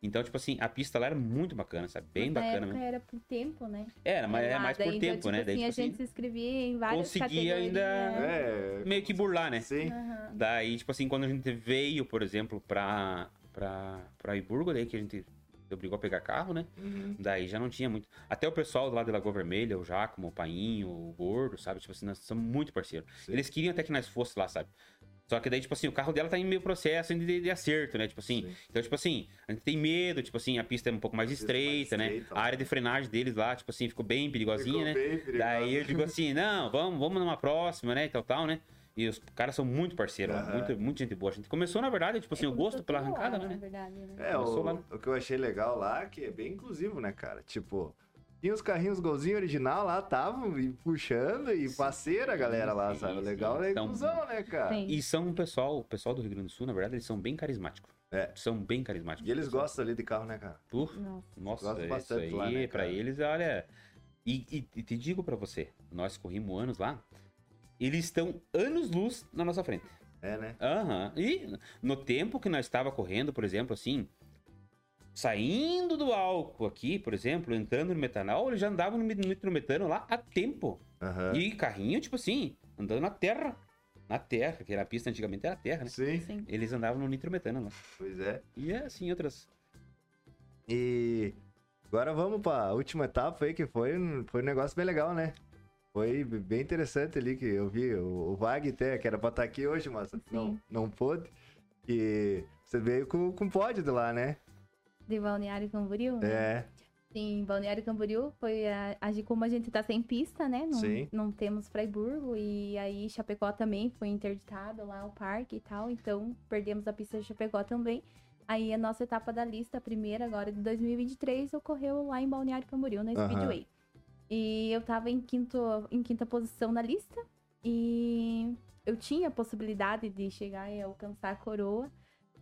Speaker 3: Então, tipo assim, a pista lá era muito bacana, sabe? Bem
Speaker 2: Na
Speaker 3: bacana mesmo.
Speaker 2: era por tempo, né?
Speaker 3: Era, mas é
Speaker 2: Lá,
Speaker 3: mais por
Speaker 2: daí,
Speaker 3: tempo,
Speaker 2: então,
Speaker 3: né?
Speaker 2: tipo
Speaker 3: Daí,
Speaker 2: assim,
Speaker 3: tipo
Speaker 2: a gente
Speaker 3: assim,
Speaker 2: se inscrevia em várias
Speaker 3: conseguia ainda-.
Speaker 1: É.
Speaker 3: meio que burlar, né?
Speaker 1: Sim.
Speaker 2: Aham.
Speaker 3: Daí, tipo assim, quando a gente veio, por exemplo, pra, pra, pra Iburgo, daí que a gente obrigou a pegar carro, né?
Speaker 1: Uhum.
Speaker 3: Daí já não tinha muito. Até o pessoal lá de Lagoa Vermelha, o Jacomo, o Painho, o Gordo, sabe? Tipo assim, nós somos muito parceiros.
Speaker 1: Sim.
Speaker 3: Eles queriam até que nós fôssemos lá, sabe? Só que daí, tipo assim, o carro dela tá em meio processo de, de acerto, né? Tipo assim.
Speaker 1: Sim.
Speaker 3: Então, tipo assim, a gente tem medo, tipo assim, a pista é um pouco mais
Speaker 1: mais
Speaker 3: estreita, né?
Speaker 1: estreita,
Speaker 3: A área de frenagem deles lá, tipo assim, ficou bem perigosinha,
Speaker 1: Ficou
Speaker 3: né?
Speaker 1: bem.
Speaker 3: Daí eu digo assim, não, vamos, vamos numa próxima, né? E tal, tal, né? E os caras são muito parceiros,
Speaker 1: Aham.
Speaker 3: muito, muito gente boa. A gente começou, na verdade, tipo assim, o gosto pela
Speaker 2: lá,
Speaker 3: arrancada,
Speaker 2: Na
Speaker 3: né?
Speaker 2: verdade, né?
Speaker 1: É,
Speaker 3: Começou lá.
Speaker 1: o, o que eu achei legal lá, que é bem inclusivo, né, cara? Tipo, tinha os carrinhos golzinho original lá, estavam e puxando e parceira a galera lá, sabe? O
Speaker 3: sim.
Speaker 1: legal é a
Speaker 3: Então-
Speaker 1: inclusão, né, cara?
Speaker 2: Sim.
Speaker 3: E são um pessoal, o pessoal do Rio Grande do Sul, na verdade, eles são bem carismáticos.
Speaker 1: É.
Speaker 3: São bem carismáticos.
Speaker 1: E eles gostam ali de carro, né, cara?
Speaker 3: Por,
Speaker 2: Nossa.
Speaker 3: nossa,
Speaker 1: Gostam
Speaker 3: isso
Speaker 1: bastante
Speaker 3: aí,
Speaker 1: lá, né,
Speaker 3: pra eles, olha... E, e- e te digo pra você, nós corrimos anos lá, eles estão anos-luz na nossa frente.
Speaker 1: É, né?
Speaker 3: Aham. E no tempo que nós estava correndo, por exemplo, assim, saindo do álcool aqui, por exemplo, entrando no metanol, eles já andavam no nitrometano lá há tempo.
Speaker 1: Aham.
Speaker 3: E carrinho, tipo assim, andando na terra. Na terra, que era a pista antigamente era terra, né?
Speaker 1: Sim,
Speaker 2: Sim.
Speaker 3: Eles andavam no nitrometano lá.
Speaker 1: pois é.
Speaker 3: E é assim, outras.
Speaker 1: E agora vamos pra última etapa aí, que foi, um- foi um negócio bem legal, né? Foi bem interessante ali que eu vi o, o Vag até, que era pra estar aqui hoje, mas não,
Speaker 2: Sim.
Speaker 1: não pôde. E você veio com, com pódio de lá, né?
Speaker 2: De Balneário Camboriú. né?
Speaker 1: É,
Speaker 2: Sim, Balneário Camboriú foi a, a- como a gente tá sem pista, né? Não,
Speaker 1: Sim.
Speaker 2: não temos Freiburgo e aí Chapecó também foi interditado lá o parque e tal, então perdemos a pista de Chapecó também. Aí a nossa etapa da lista, a primeira agora de 2023, ocorreu lá em Balneário Camboriú, na. Speedway. E eu tava em, quinto, em quinta posição na lista e eu tinha a possibilidade de chegar e alcançar a coroa,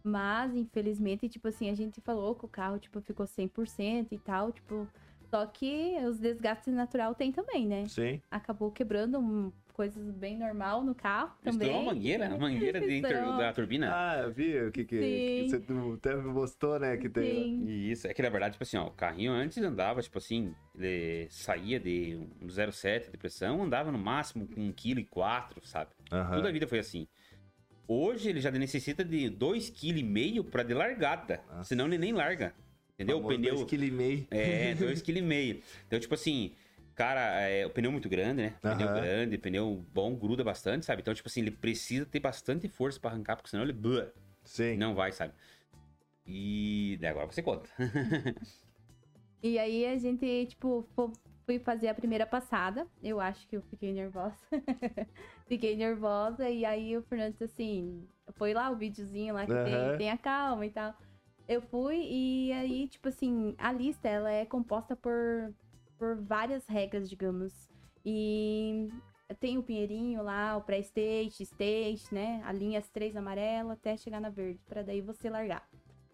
Speaker 2: mas, infelizmente, tipo assim, a gente falou que o carro, tipo, ficou 100% e tal, tipo... Só que os desgastes natural tem também, né?
Speaker 1: sim.
Speaker 2: Acabou quebrando um- coisas bem normal no carro também.
Speaker 3: Estourou a mangueira, a mangueira de inter-
Speaker 2: Estourou.
Speaker 3: da turbina.
Speaker 1: Ah, eu vi o que, que, que você até mostrou, né? Que tem.
Speaker 2: Sim.
Speaker 3: Isso, é que na verdade, tipo assim, ó, o carrinho antes andava, tipo assim, ele saía de um 0,7 de pressão, andava no máximo com 1,4 kg, sabe?
Speaker 1: Aham.
Speaker 3: Toda a vida foi assim. Hoje ele já necessita de 2,5 kg para de largada,
Speaker 1: Nossa.
Speaker 3: senão ele nem larga. Entendeu? O
Speaker 1: Famoso
Speaker 3: pneu.
Speaker 1: dois quilos e meio.
Speaker 3: É, 2,5 kg. Então, tipo assim, cara, é, o pneu é muito grande, né? Pneu grande, pneu bom, gruda bastante, sabe? Então, tipo assim, ele precisa ter bastante força para arrancar, porque senão ele blá,
Speaker 1: Sim.
Speaker 3: não vai, sabe? E daí agora você conta.
Speaker 2: E aí a gente, tipo, fui fazer a primeira passada. Eu acho que eu fiquei nervosa. fiquei nervosa. E aí o Fernando disse assim: foi lá o videozinho lá que
Speaker 1: Aham.
Speaker 2: tem, tem a calma e tal. Eu fui e aí, tipo assim, a lista ela é composta por, por várias regras, digamos. E tem o pinheirinho lá, o pré-stage, stage, né? A linha as três amarela até chegar na verde, pra daí você largar.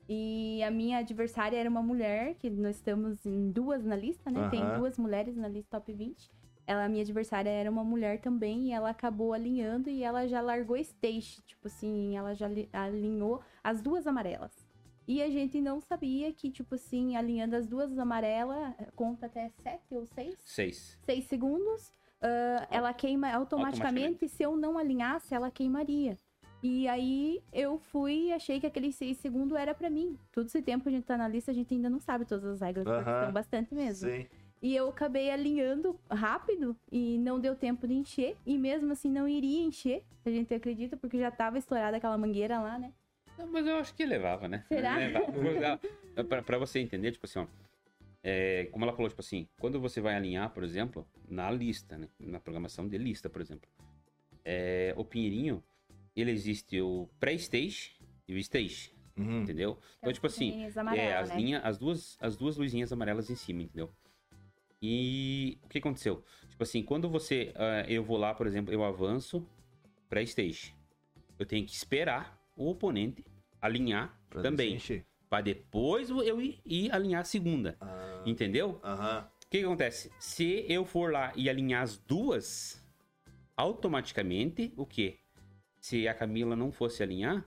Speaker 2: E a minha adversária era uma mulher, que nós estamos em duas na lista, né? Tem
Speaker 1: Aham.
Speaker 2: duas mulheres na lista top 20. ela, a minha adversária era uma mulher também, e ela acabou alinhando e ela já largou stage, tipo assim, ela já li- alinhou as duas amarelas. E a gente não sabia que, tipo assim, alinhando as duas amarelas, conta até sete ou seis?
Speaker 3: Seis.
Speaker 2: seis segundos, ah, ela queima automaticamente,
Speaker 3: Automaticamente.
Speaker 2: Se eu não alinhasse, ela queimaria. E aí eu fui e achei que aqueles seis segundos era pra mim. Todo esse tempo que a gente tá na lista, a gente ainda não sabe todas as regras, porque
Speaker 1: Aham.
Speaker 2: são bastante mesmo.
Speaker 1: Sim.
Speaker 2: E eu acabei alinhando rápido e não deu tempo de encher. E mesmo assim não iria encher, a gente acredita, porque já tava estourada aquela mangueira lá, né?
Speaker 3: Não, Mas eu acho que levava, né?
Speaker 2: Será?
Speaker 3: Levava. pra, pra você entender, tipo assim, ó. é, como ela falou, tipo assim, quando você vai alinhar, por exemplo, na lista, né? Na programação de lista, por exemplo. é, o Pinheirinho, ele existe o pré-stage e o stage,
Speaker 1: Uhum.
Speaker 3: entendeu? Então, tipo assim,
Speaker 2: Luzinhas
Speaker 3: é,
Speaker 2: amarelas,
Speaker 3: as,
Speaker 2: né?
Speaker 3: linhas, as, duas, as duas luzinhas amarelas em cima, entendeu? E o que aconteceu? Tipo assim, quando você. ah, eu vou lá, por exemplo, eu avanço pré-stage. Eu tenho que esperar o oponente alinhar
Speaker 1: Pra
Speaker 3: também. Pra depois eu ir, ir alinhar a segunda.
Speaker 1: Ah,
Speaker 3: Entendeu?
Speaker 1: Aham.
Speaker 3: O que, que acontece? Se eu for lá e alinhar as duas, automaticamente, o quê? Se a Camila não fosse alinhar,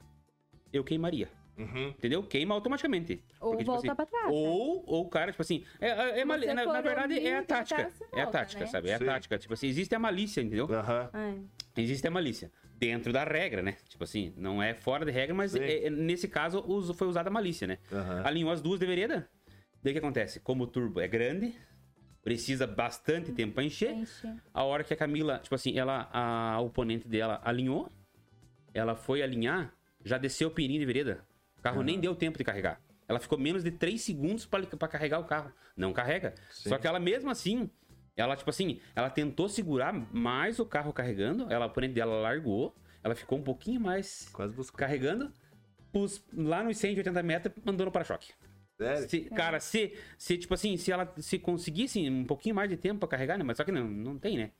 Speaker 3: eu queimaria.
Speaker 1: Uhum.
Speaker 3: Entendeu? Queima automaticamente.
Speaker 2: Ou
Speaker 3: Porque, tipo
Speaker 2: volta
Speaker 3: assim,
Speaker 2: pra trás. né?
Speaker 3: Ou, ou o cara, tipo assim, é, é, é na, na verdade é a tática.
Speaker 2: você
Speaker 3: é a
Speaker 2: volta,
Speaker 3: tática,
Speaker 2: né?
Speaker 3: sabe? É a
Speaker 1: Sim.
Speaker 3: tática. Tipo assim, existe a malícia, entendeu?
Speaker 2: É.
Speaker 3: Existe a malícia. Dentro da regra, né? Tipo assim, não é fora de regra, mas é- é- nesse caso uso- foi usada a malícia, né?
Speaker 1: Aham.
Speaker 3: Alinhou as duas de vereda. Daí o que acontece? Como o turbo é grande, precisa bastante tempo pra encher.
Speaker 2: Enche.
Speaker 3: A hora que a Camila, tipo assim, ela, a oponente dela alinhou, ela foi alinhar, já desceu o pininho de vereda. O carro nem deu tempo de carregar. Ela ficou menos de 3 segundos pra pra carregar o carro. Não carrega.
Speaker 1: Sim.
Speaker 3: Só que ela mesmo assim, ela, tipo assim, ela tentou segurar mais o carro carregando, ela, oponente dela largou, ela ficou um pouquinho mais
Speaker 1: Quase buscou.
Speaker 3: carregando, pus lá nos 180 metros, mandou no para-choque.
Speaker 1: Sério?
Speaker 3: Se- cara, se, se, tipo assim, se ela se conseguisse um pouquinho mais de tempo pra carregar, né? Mas só que não, não tem, né?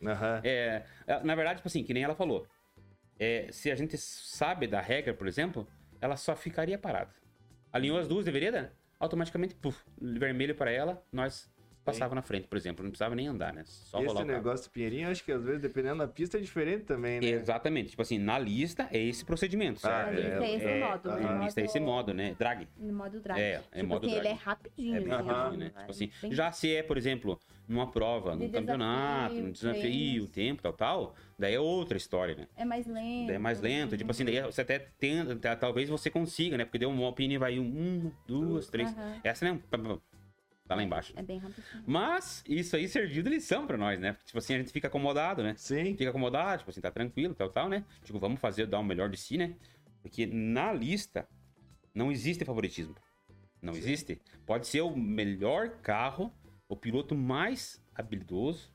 Speaker 3: É, é, na verdade, tipo assim, que nem ela falou. É, se a gente sabe da regra, por exemplo, ela só ficaria parada. Alinhou as duas de vereda, automaticamente, puf, vermelho pra ela, nós passava na frente, por exemplo. Não precisava nem andar, né? Só
Speaker 1: Esse
Speaker 3: rolar o
Speaker 1: negócio do Pinheirinho, acho que às vezes, dependendo da pista, é diferente também, né?
Speaker 3: Exatamente. Tipo assim, na lista é esse procedimento,
Speaker 1: Ah,
Speaker 3: certo?
Speaker 2: Na lista é esse modo, né?
Speaker 3: Na lista é esse modo, né? Drag.
Speaker 2: No modo drag.
Speaker 3: É, é
Speaker 2: tipo
Speaker 3: modo
Speaker 2: assim, ele
Speaker 3: drag.
Speaker 2: é rapidinho.
Speaker 3: É bem
Speaker 2: assim,
Speaker 3: rapidinho, né?
Speaker 2: vai
Speaker 3: Tipo assim,
Speaker 2: bem-
Speaker 3: já se é, por exemplo, numa prova,
Speaker 2: De
Speaker 3: num campeonato, num desafio, tempo, tal, tal, daí é outra história, né?
Speaker 2: É mais lento.
Speaker 3: Daí é mais lento, tipo assim, daí você até tenta, talvez você consiga, né? Porque deu uma opinião vai um, duas, três. Essa, né? Tá lá embaixo.
Speaker 2: É bem rapidinho.
Speaker 3: Mas isso aí serviu de lição pra nós, né? Porque, tipo assim, a gente fica acomodado, né?
Speaker 1: Sim.
Speaker 3: Fica acomodado, tipo assim, tá tranquilo, tal, tal, né? Tipo, vamos fazer, dar o melhor de si, né? Porque na lista não existe favoritismo. Não existe. Pode ser o melhor carro, o piloto mais habilidoso.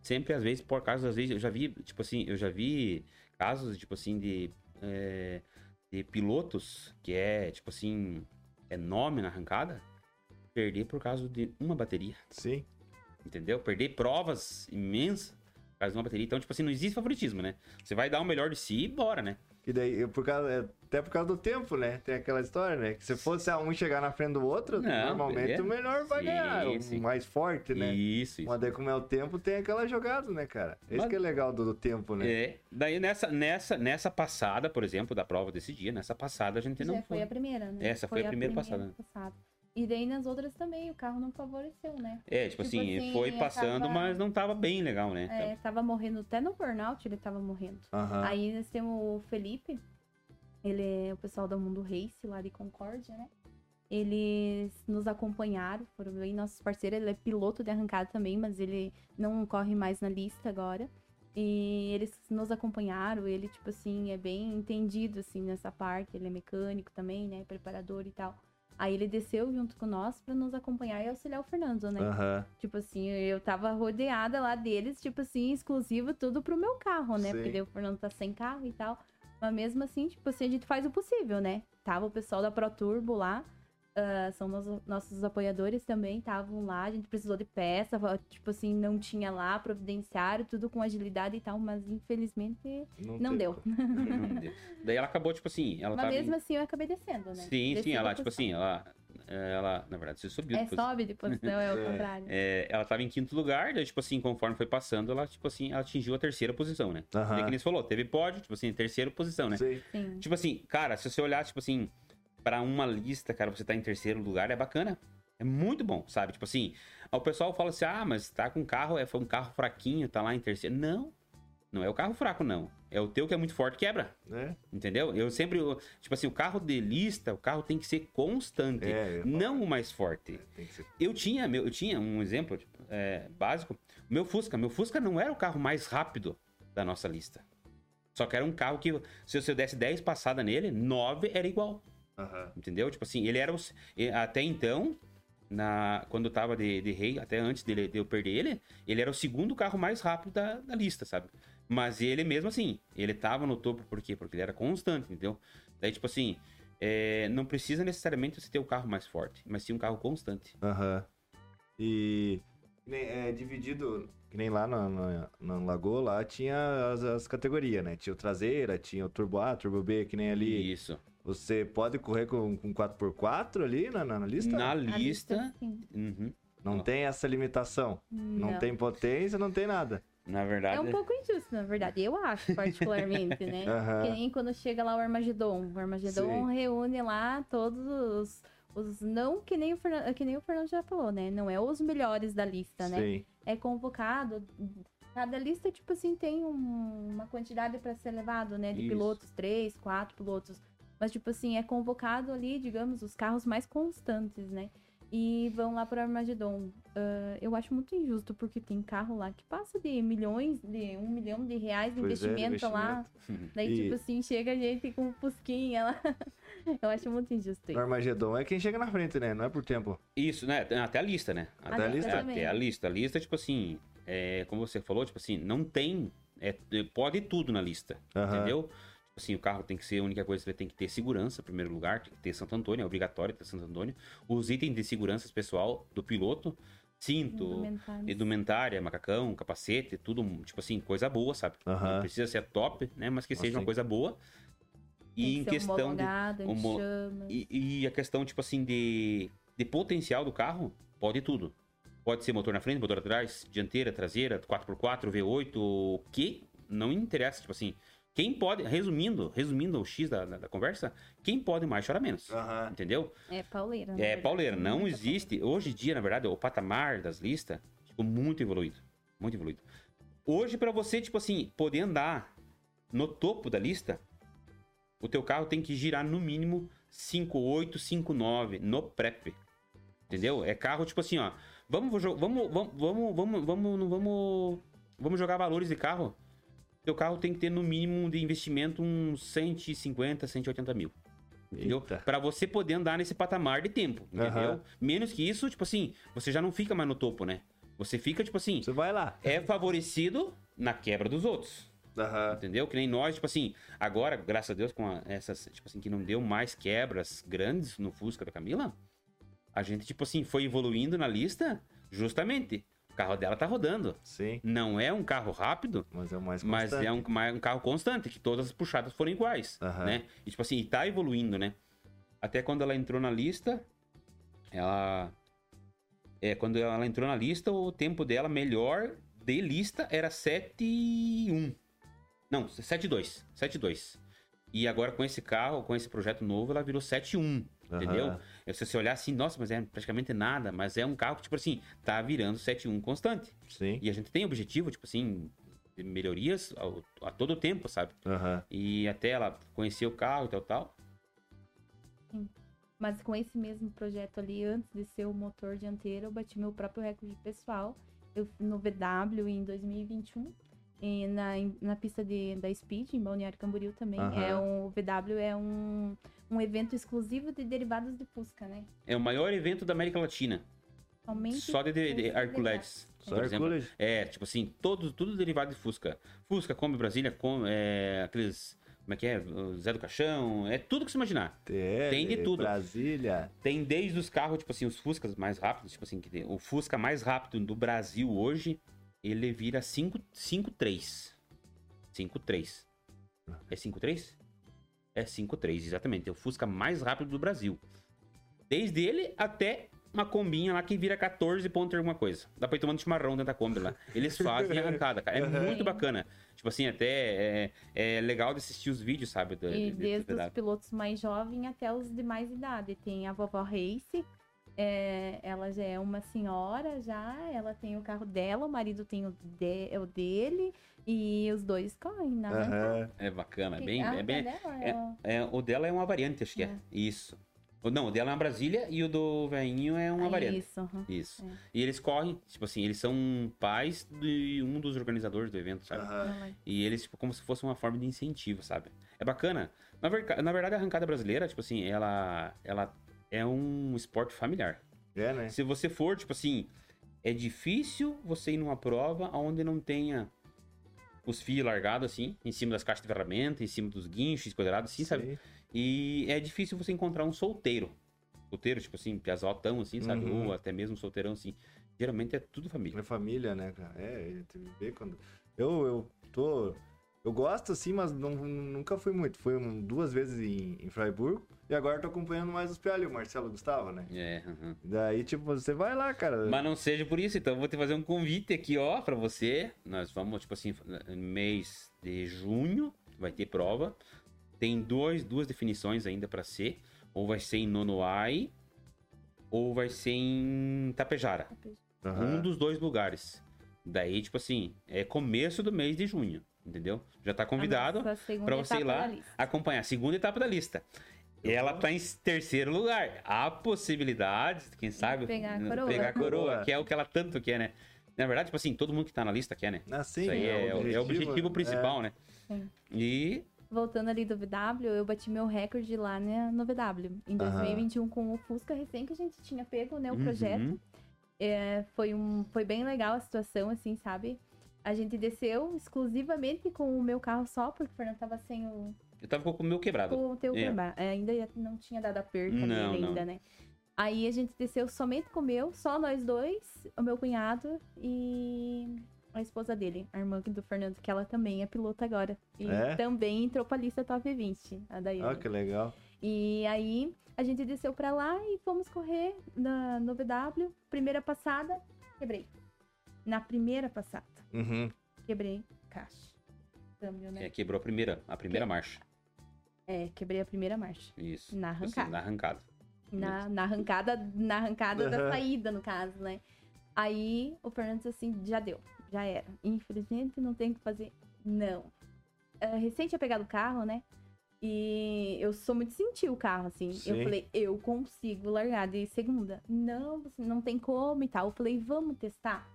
Speaker 3: Sempre, às vezes, por causa, às vezes, eu já vi, tipo assim, eu já vi casos, tipo assim, de, é, de pilotos que é, tipo assim, é nome na arrancada, perder por causa de uma bateria
Speaker 1: Sim.
Speaker 3: entendeu? Perder provas imensas por causa de uma bateria. Então, tipo assim, não existe favoritismo, né? Você vai dar o melhor de si e bora, né?
Speaker 1: E daí, eu- por causa, é, até por causa do tempo, né? Tem aquela história, né? Que se fosse a um chegar na frente do outro,
Speaker 3: Não,
Speaker 1: normalmente
Speaker 3: beleza.
Speaker 1: o melhor vai
Speaker 3: Sim,
Speaker 1: ganhar.
Speaker 3: sim.
Speaker 1: O mais forte, né?
Speaker 3: Isso, isso.
Speaker 1: Mas daí, como é o tempo, tem aquela jogada, né, cara? Esse
Speaker 3: Mas-
Speaker 1: que é legal do, do tempo, né?
Speaker 3: É, daí nessa, nessa, nessa passada, por exemplo, da prova desse dia, nessa passada a gente não
Speaker 2: Já foi
Speaker 3: foi.
Speaker 2: a primeira, né?
Speaker 3: Essa foi a primeira passada.
Speaker 2: E daí nas outras também, o carro não favoreceu, né?
Speaker 3: É, tipo,
Speaker 2: Tipo
Speaker 3: assim,
Speaker 2: assim,
Speaker 3: foi passando,
Speaker 2: acaba-
Speaker 3: mas não tava bem legal, né?
Speaker 2: É, tava morrendo até no burnout, ele tava morrendo.
Speaker 1: Aham.
Speaker 2: Aí nós temos o Felipe, ele é o pessoal da Mundo Race lá de Concórdia, né? Eles nos acompanharam, foram bem nossos parceiros. Ele é piloto de arrancada também, mas ele não corre mais na lista agora. E eles nos acompanharam, ele, tipo assim, é bem entendido, assim, nessa parte. Ele é mecânico também, né? Preparador e tal. Aí ele desceu junto com nós pra nos acompanhar e auxiliar o Fernando, né?
Speaker 1: Aham.
Speaker 2: Tipo assim, eu tava rodeada lá deles, tipo assim, exclusivo tudo pro meu carro, né?
Speaker 1: Sim.
Speaker 2: Porque daí o Fernando tá sem carro e tal. Mas mesmo assim, tipo assim, a gente faz o possível, né? Tava o pessoal da Pro Turbo lá. Ah, são nos- nossos apoiadores também, estavam lá, a gente precisou de peça, tipo assim, não tinha lá, providenciário, tudo com agilidade e tal, mas infelizmente não
Speaker 1: tem
Speaker 2: deu.
Speaker 3: Não deu. daí ela acabou, tipo assim, ela
Speaker 2: Mas
Speaker 3: tava.
Speaker 2: mesmo assim eu acabei descendo, né?
Speaker 3: Sim,
Speaker 2: Desci
Speaker 3: sim, ela, tipo assim, ela. ela, na verdade, você subiu.
Speaker 2: É,
Speaker 3: depois.
Speaker 2: sobe de posição, é o
Speaker 1: É.
Speaker 2: contrário.
Speaker 3: É, ela tava em quinto lugar, daí, tipo assim, conforme foi passando, ela, tipo assim, ela atingiu a terceira posição, né?
Speaker 1: Aham.
Speaker 3: Daí que nem você falou, teve pódio, tipo assim, terceira posição, né?
Speaker 1: Sim.
Speaker 2: Sim.
Speaker 3: Tipo assim, cara, se você olhar, tipo assim, pra uma lista, cara, você tá em terceiro lugar, é bacana. É muito bom, sabe? Tipo assim, o pessoal fala assim, ah, mas tá com carro, é, foi um carro fraquinho, tá lá em terceiro. Não, não é o carro fraco, não. É o teu que é muito forte, quebra.
Speaker 1: Né?
Speaker 3: Entendeu? Eu sempre, tipo assim, o carro de lista, o carro tem que ser constante,
Speaker 1: É,
Speaker 3: não o mais forte.
Speaker 1: Que ser.
Speaker 3: Eu tinha, meu, eu tinha um exemplo tipo, é, básico. Meu Fusca, meu Fusca não era o carro mais rápido da nossa lista. Só que era um carro que, se eu desse 10 passadas nele, 9 era igual.
Speaker 1: Aham.
Speaker 3: Entendeu? Tipo assim, ele era o, e- até então, na, quando eu tava de, de rei, até antes dele, de eu perder ele, ele era o segundo carro mais rápido da, da lista, sabe? Mas ele mesmo assim, ele tava no topo, por quê? Porque ele era constante, entendeu? Daí, tipo assim, é, não precisa necessariamente você ter o carro mais forte, mas sim um carro constante.
Speaker 1: Aham. E que nem- é dividido, que nem lá na, na, na Lagoa, lá tinha as, as categorias, né? Tinha o traseira, tinha o turbo A, turbo B, que nem ali.
Speaker 3: Isso.
Speaker 1: Você pode correr com, com 4x4 ali na, na, na lista?
Speaker 3: Na lista.
Speaker 2: sim.
Speaker 3: uhum.
Speaker 1: Não tem essa limitação. Não,
Speaker 2: Não.
Speaker 1: tem potência, não tem nada.
Speaker 3: Na verdade.
Speaker 2: É um pouco injusto, na verdade. Eu acho, particularmente, né?
Speaker 1: Aham.
Speaker 2: Que nem quando chega lá o Armagedon. O Armagedon
Speaker 1: Sim.
Speaker 2: reúne lá todos os, os. Não que nem, o Fernan- que nem o Fernando já falou, né? Não é os melhores da lista, né?
Speaker 1: Sim.
Speaker 2: É convocado. Cada lista, tipo assim, tem um- uma quantidade para ser levado, né? De
Speaker 3: Isso.
Speaker 2: pilotos, três, quatro pilotos. Mas, tipo assim, é convocado ali, digamos, os carros mais constantes, né? E vão lá pro Armagedon. Ah, eu acho muito injusto, porque tem carro lá que passa de milhões, de um milhão de reais de
Speaker 1: Pois é,
Speaker 2: investimento, lá. Daí,
Speaker 1: E-
Speaker 2: tipo assim, chega a gente com um fusquinha lá. eu acho muito injusto
Speaker 1: O
Speaker 2: isso.
Speaker 1: Armagedon é quem chega na frente, né? Não é por tempo.
Speaker 3: Isso, né? Até a lista, né?
Speaker 1: Até a lista
Speaker 3: É,
Speaker 2: também.
Speaker 3: Até a lista. A lista, tipo assim, é, como você falou, tipo assim, não tem. É, pode tudo na lista.
Speaker 1: Aham.
Speaker 3: Entendeu? Assim, o carro tem que ser, a única coisa que tem que ter segurança, em primeiro lugar, tem que ter Santo Antônio, é obrigatório ter Santo Antônio. Os itens de segurança pessoal do piloto, cinto, indumentária, macacão, capacete, tudo, tipo assim, coisa boa, sabe? Não precisa ser top, né? Mas que seja uma coisa boa. E em questão de. homo-. E, e a questão, tipo assim, de, de potencial do carro, pode tudo. Pode ser motor na frente, motor atrás, dianteira, traseira, 4x4, V8, o que não interessa, tipo assim. Quem pode, resumindo, resumindo o X da, da, da conversa, quem pode mais chora menos.
Speaker 1: Aham.
Speaker 3: Entendeu?
Speaker 2: É pauleira. na
Speaker 3: É,
Speaker 2: verdade.
Speaker 3: pauleira, não existe. Hoje em dia, na verdade, o patamar das listas ficou muito evoluído. Muito evoluído. Hoje, pra você, tipo assim, poder andar no topo da lista, o teu carro tem que girar no mínimo 5,8, 5,9 no prep. Entendeu? É carro, tipo assim, ó. Vamos, vamos, vamos, vamos, vamos, vamos, não vamos, vamos jogar valores de carro. Teu carro tem que ter no mínimo de investimento uns 150, 180 mil. Entendeu? Pra você poder andar nesse patamar de tempo, entendeu?
Speaker 1: Aham.
Speaker 3: Menos que isso, tipo assim, você já não fica mais no topo, né? Você fica, tipo assim,
Speaker 1: Você vai lá.
Speaker 3: é favorecido na quebra dos outros.
Speaker 1: Aham.
Speaker 3: Entendeu? Que nem nós, tipo assim, agora, graças a Deus, com a- essas, tipo assim, que não deu mais quebras grandes no Fusca da Camila, a gente, tipo assim, foi evoluindo na lista, justamente. O carro dela tá rodando.
Speaker 1: Sim.
Speaker 3: Não é um carro rápido,
Speaker 1: Mas é o mais
Speaker 3: mas é um, mais um carro constante, que todas as puxadas foram iguais,
Speaker 1: Aham.
Speaker 3: né? E tipo assim, e tá evoluindo, né? Até quando ela entrou na lista, ela... É, quando ela entrou na lista, o tempo dela melhor de lista era 7,1. Não, 7,2. 7,2. E agora com esse carro, com esse projeto novo, ela virou 7,1.
Speaker 1: Aham.
Speaker 3: Entendeu? Se você olhar assim, nossa, mas é praticamente nada. Mas é um carro que, tipo assim, tá virando 7,1 constante.
Speaker 1: Sim.
Speaker 3: E a gente tem objetivo, tipo assim, de melhorias ao- a todo tempo, sabe?
Speaker 1: Aham.
Speaker 3: E até ela conhecer o carro e tal, tal.
Speaker 2: Mas com esse mesmo projeto ali, antes de ser o motor dianteiro, eu bati meu próprio recorde pessoal. Eu no VW em 2021. E na, na pista de, da Speed, em Balneário Camboriú também.
Speaker 1: Aham.
Speaker 2: É um, o VW é um, um evento exclusivo de derivados de Fusca, né?
Speaker 3: É o maior evento da América Latina.
Speaker 2: Somente
Speaker 3: Só de, de, de.
Speaker 1: Só
Speaker 3: por exemplo. É, tipo assim, todo, tudo derivado de Fusca. Fusca, Kombi Brasília, com, é, aqueles. Como é que é? O Zé do Caixão. É tudo que você imaginar.
Speaker 1: TL,
Speaker 3: Tem de tudo.
Speaker 1: Brasília.
Speaker 3: Tem desde os carros, tipo assim, os Fuscas mais rápidos, tipo assim, que tem- o Fusca mais rápido do Brasil hoje, ele vira 5.3. 5.3. É 5.3? É 5.3, exatamente. É o Fusca mais rápido do Brasil. Desde ele até uma combinha lá que vira 14 pontos alguma coisa. Dá pra ir tomando chimarrão dentro da Kombi lá. Eles fazem a arrancada, cara. É
Speaker 1: Uhum.
Speaker 3: muito bacana. Tipo assim, até é, é legal de assistir os vídeos, sabe? do-
Speaker 2: E
Speaker 3: de- de-
Speaker 2: desde os pilotos mais jovens até os de mais idade. Tem a vovó Race, é, ela já é uma senhora já, ela tem o carro dela, o marido tem o, de- é o dele, e os dois correm na arrancada.
Speaker 1: Aham.
Speaker 3: É bacana, é
Speaker 2: Que-
Speaker 3: bem... É bem
Speaker 2: dela,
Speaker 3: é-
Speaker 2: ela-
Speaker 3: é, o dela é uma variante, acho que é.
Speaker 2: É.
Speaker 3: Isso. Não, o dela é uma Brasília e o do velhinho é uma
Speaker 2: Ah,
Speaker 3: variante.
Speaker 2: Isso, aham.
Speaker 3: Isso.
Speaker 2: É.
Speaker 3: E eles correm, tipo assim, eles são pais de um dos organizadores do evento, sabe?
Speaker 2: Ela-
Speaker 3: E eles, tipo, como se fosse uma forma de incentivo, sabe? É bacana. Na, verca- na verdade, a arrancada brasileira, tipo assim, ela, ela é um esporte familiar.
Speaker 1: É, né?
Speaker 3: Se você for, tipo assim, é difícil você ir numa prova onde não tenha os fios largados, assim, em cima das caixas de ferramenta, em cima dos guinchos, quadrados, assim, sabe?
Speaker 1: Sim.
Speaker 3: E é difícil você encontrar um solteiro. Solteiro, tipo assim, piazotão, assim, sabe?
Speaker 1: Uhum.
Speaker 3: Ou até mesmo solteirão, assim. Geralmente é tudo família.
Speaker 1: Minha família, né, cara? É, vê quando. Eu, eu tô. Eu gosto, assim, mas não, nunca fui muito. Fui duas vezes em, em Freiburg e agora tô acompanhando mais os PA ali, o Marcelo Gustavo, né?
Speaker 3: É, aham.
Speaker 1: Daí, tipo, você vai lá, cara.
Speaker 3: Mas não seja por isso, então eu vou te fazer um convite aqui, ó, pra você. Nós vamos, tipo assim, mês de junho, vai ter prova. Tem dois, duas definições ainda pra ser. Ou vai ser em Nonoai, ou vai ser em Tapejara.
Speaker 1: Aham.
Speaker 3: Um dos dois lugares. Daí, tipo assim, é começo do mês de junho, entendeu? Já tá convidado
Speaker 2: a nossa segunda
Speaker 3: pra você ir lá acompanhar a segunda etapa da lista. Ela tá em terceiro lugar. Há possibilidade, quem sabe,
Speaker 2: pegar a coroa.
Speaker 3: pegar a coroa, que é o que ela tanto quer, né? Na verdade, tipo assim, todo mundo que tá na lista quer, né?
Speaker 1: Assim,
Speaker 3: Isso aí é, o- é o objetivo principal, né?
Speaker 2: Sim.
Speaker 3: E
Speaker 2: Voltando ali do VW, eu bati meu recorde lá né, no VW. Em
Speaker 1: Aham.
Speaker 2: 2021, com o Fusca recém que a gente tinha pego, né, o
Speaker 3: Uhum.
Speaker 2: projeto. É, foi, um, foi bem legal a situação, assim, sabe? A gente desceu exclusivamente com o meu carro só, porque o Fernando tava sem o,
Speaker 3: eu tava com o meu quebrado.
Speaker 2: com o teu
Speaker 3: É.
Speaker 2: quebrar. É, ainda não tinha dado a perca
Speaker 3: Não,
Speaker 2: ainda, né? Aí a gente desceu somente com o meu, só nós dois, o meu cunhado e a esposa dele, a irmã do Fernando, que ela também é piloto agora. E
Speaker 1: É?
Speaker 2: também entrou pra lista top 20, a Daiane.
Speaker 1: Ah, que legal.
Speaker 2: E aí a gente desceu pra lá e fomos correr na, no VW. Primeira passada, quebrei. Na primeira passada,
Speaker 1: Uhum.
Speaker 2: quebrei caixa. Câmbio, né?
Speaker 3: É, quebrou a primeira, a primeira marcha.
Speaker 2: É, quebrei a primeira marcha.
Speaker 3: Isso.
Speaker 2: Na
Speaker 3: assim,
Speaker 2: arrancada.
Speaker 3: na arrancada.
Speaker 2: Na, na arrancada, na arrancada da saída, no caso, né? Aí o Fernando disse assim, já deu, já era. Infelizmente não tem o que fazer. Não. É, recém tinha pegado o carro, né? E eu sou muito sentir o carro, assim. Eu
Speaker 1: Sim.
Speaker 2: falei, eu consigo largar de segunda. Não, não tem como e tal. Eu falei, vamos testar.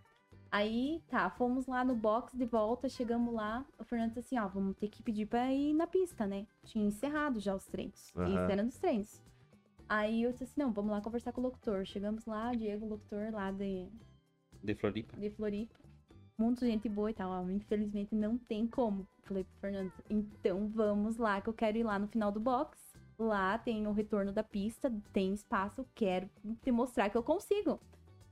Speaker 2: Aí, tá, fomos lá no box de volta, chegamos lá. O Fernando disse assim, ó, vamos ter que pedir pra ir na pista, né? Tinha encerrado já os treinos.
Speaker 1: Aham.
Speaker 2: Isso era dos treinos. Aí eu disse assim, não, vamos lá conversar com o locutor. Chegamos lá, Diego, locutor lá de,
Speaker 3: De Floripa.
Speaker 2: de Floripa. Muito gente boa e tal. ó, Infelizmente não tem como. Falei pro Fernando, então vamos lá que eu quero ir lá no final do box. Lá tem o retorno da pista, tem espaço, quero te mostrar que eu consigo.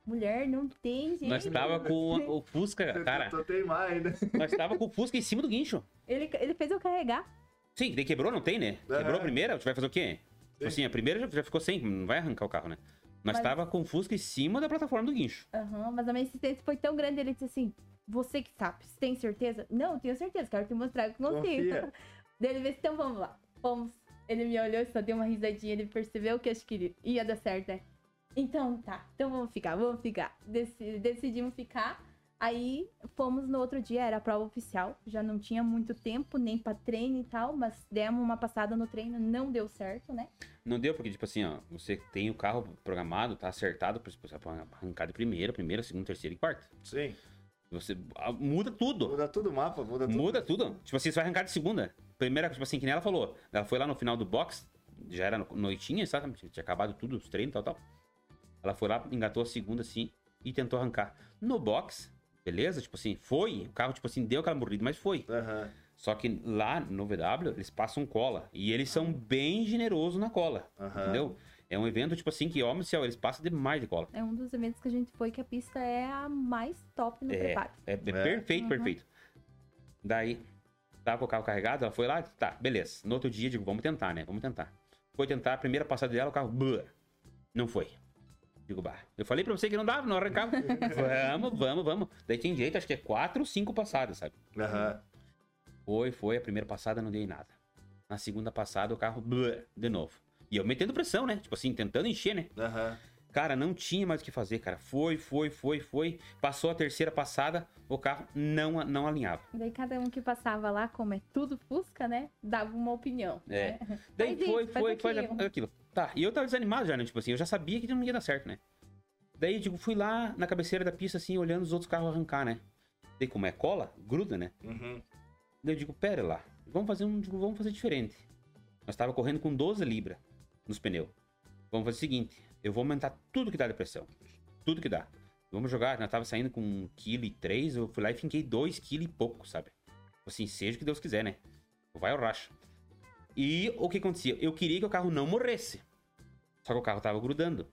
Speaker 2: Mulher, não tem jeito.
Speaker 3: Nós tava com o Fusca, cara.
Speaker 1: Tô teimar ainda.
Speaker 3: Nós tava com o Fusca em cima do guincho.
Speaker 2: Ele, ele fez eu carregar.
Speaker 3: Sim, daí quebrou, não tem, né? Quebrou
Speaker 1: Aham.
Speaker 3: a primeira, você vai fazer o quê? Tipo assim, a primeira já, já ficou sem, não vai arrancar o carro, né? Nós
Speaker 2: Mas-
Speaker 3: tava com o Fusca em cima da plataforma do guincho.
Speaker 2: Aham, mas a minha insistência foi tão grande, ele disse assim, você que sabe, você tem certeza? Não, eu tenho certeza, quero te mostrar que consigo. Daí ele disse, então vamos lá, fomos. Ele me olhou e só deu uma risadinha, ele percebeu que acho que ia dar certo, né? Então tá, então vamos ficar, vamos ficar. Deci- decidimos ficar. Aí fomos no outro dia, era a prova oficial. Já não tinha muito tempo, nem pra treino e tal, mas demos uma passada no treino, não deu certo, né?
Speaker 3: Não deu, porque, tipo assim, ó, você tem o carro programado, tá acertado pra você arrancar de primeira, primeira, segunda, terceira e quarta.
Speaker 1: Sim.
Speaker 3: Você ah, muda tudo.
Speaker 1: Muda tudo o mapa, muda tudo.
Speaker 3: Muda tudo. Tipo assim, você vai arrancar de segunda. Primeira, tipo assim, que nem ela falou. Ela foi lá no final do box, já era no- noitinha, sabe? Tinha acabado tudo, os treinos e tal, tal. Ela foi lá, engatou a segunda, assim, e tentou arrancar. No box, beleza? Tipo assim, foi. O carro, tipo assim, deu aquela morrida, mas foi.
Speaker 1: Aham.
Speaker 3: Só que lá no VW, eles passam cola. E eles são bem generosos na cola.
Speaker 1: Aham.
Speaker 3: Entendeu? É um evento, tipo assim, que, ó, meu céu, eles passam demais de cola.
Speaker 2: É um dos eventos que a gente foi que a pista é a mais top no
Speaker 3: É,
Speaker 2: preparo.
Speaker 3: é, é perfeito,
Speaker 2: Uhum.
Speaker 3: perfeito. Daí, tava com o carro carregado, ela foi lá, tá, beleza. No outro dia, digo, vamos tentar, né? Vamos tentar. Foi tentar, a primeira passada dela, o carro. blá. Não foi. Digo, bah, eu falei pra você que não dava, não arrancava. vamos, vamos, vamos. Daí tem jeito, acho que é quatro ou cinco passadas, sabe?
Speaker 1: Aham.
Speaker 3: Foi, foi. A primeira passada não deu em nada. Na segunda passada o carro, blé, de novo. E eu metendo pressão, né? Tipo assim, tentando encher, né?
Speaker 1: Aham.
Speaker 3: Cara, não tinha mais o que fazer, cara. Foi, foi, foi, foi. Passou a terceira passada, o carro não, não alinhava.
Speaker 2: Daí cada um que passava lá, como é tudo Fusca, né? Dava uma opinião.
Speaker 3: É.
Speaker 2: né?
Speaker 3: Daí foi,
Speaker 2: isso, faz
Speaker 3: foi, foi
Speaker 2: aquilo.
Speaker 3: Tá, e eu tava desanimado já, né? Tipo assim, eu já sabia que não ia dar certo, né? Daí, tipo, fui lá na cabeceira da pista, assim, olhando os outros carros arrancar, né? Daí, como é cola, gruda, né?
Speaker 1: Uhum.
Speaker 3: Daí eu digo, pera lá, vamos fazer um, digo, vamos fazer diferente. Nós tava correndo com 12 libras nos pneus. Vamos fazer o seguinte, eu vou aumentar tudo que dá de pressão. Tudo que dá. Vamos jogar, nós tava saindo com 1,3 kg, eu fui lá e finquei 2 kg e pouco, sabe? Assim, seja o que Deus quiser, né? Vai ao racha. E o que acontecia? Eu queria que o carro não morresse. Só que o carro tava grudando.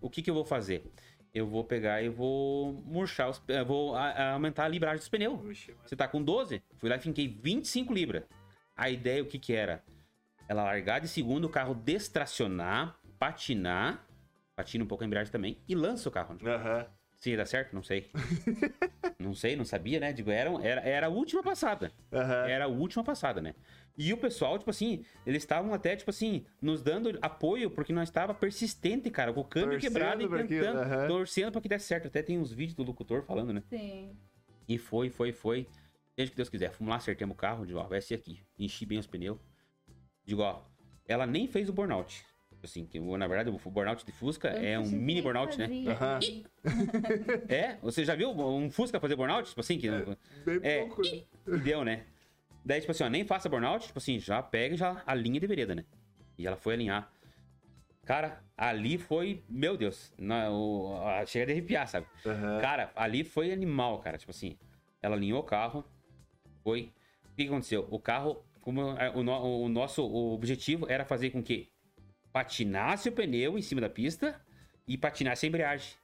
Speaker 3: O que que eu vou fazer? Eu vou pegar e vou murchar os... Eu vou a- a- aumentar a libragem dos pneus. Você tá com 12? Fui lá e finquei 25 libras. A ideia, o que que era? Ela largar de segundo, o carro destracionar, patinar, patina um pouco a embreagem também, e lança o carro.
Speaker 1: Aham.
Speaker 3: Se ia dar certo, não sei. não sei, não sabia, né? Digo, era, era, era a última passada.
Speaker 1: Aham.
Speaker 3: Era a última passada, né? E o pessoal, tipo assim, eles estavam até, tipo assim, nos dando apoio, porque nós estava persistente, cara, com o câmbio
Speaker 1: Torcendo
Speaker 3: quebrado e
Speaker 1: aquilo,
Speaker 3: tentando,
Speaker 1: aham.
Speaker 3: torcendo pra que desse certo. Até tem uns vídeos do locutor falando, né?
Speaker 2: Sim.
Speaker 3: E foi, foi, foi. Desde que Deus quiser. Fomos lá, acertamos o carro. Digo, ó, vai ser aqui. Enchi bem os pneus. Digo, ó, ela nem fez o burnout. Assim, que, na verdade, o burnout de Fusca é um mini burnout, né?
Speaker 1: Aham.
Speaker 3: É, você já viu um Fusca fazer burnout? Tipo assim, que
Speaker 1: Bem
Speaker 3: É.
Speaker 1: pouco. né?
Speaker 3: deu, né? Daí, tipo assim, ó, nem faça burnout, tipo assim, já pega e já a linha de vereda, né? E ela foi alinhar. Cara, ali foi, meu Deus, na, o, a- chega de arrepiar, sabe?
Speaker 1: Aham.
Speaker 3: Cara, ali foi animal, cara. Tipo assim, ela alinhou o carro, foi. O que aconteceu? O carro, como é, o, no- o nosso objetivo era fazer com que patinasse o pneu em cima da pista e patinasse a embreagem.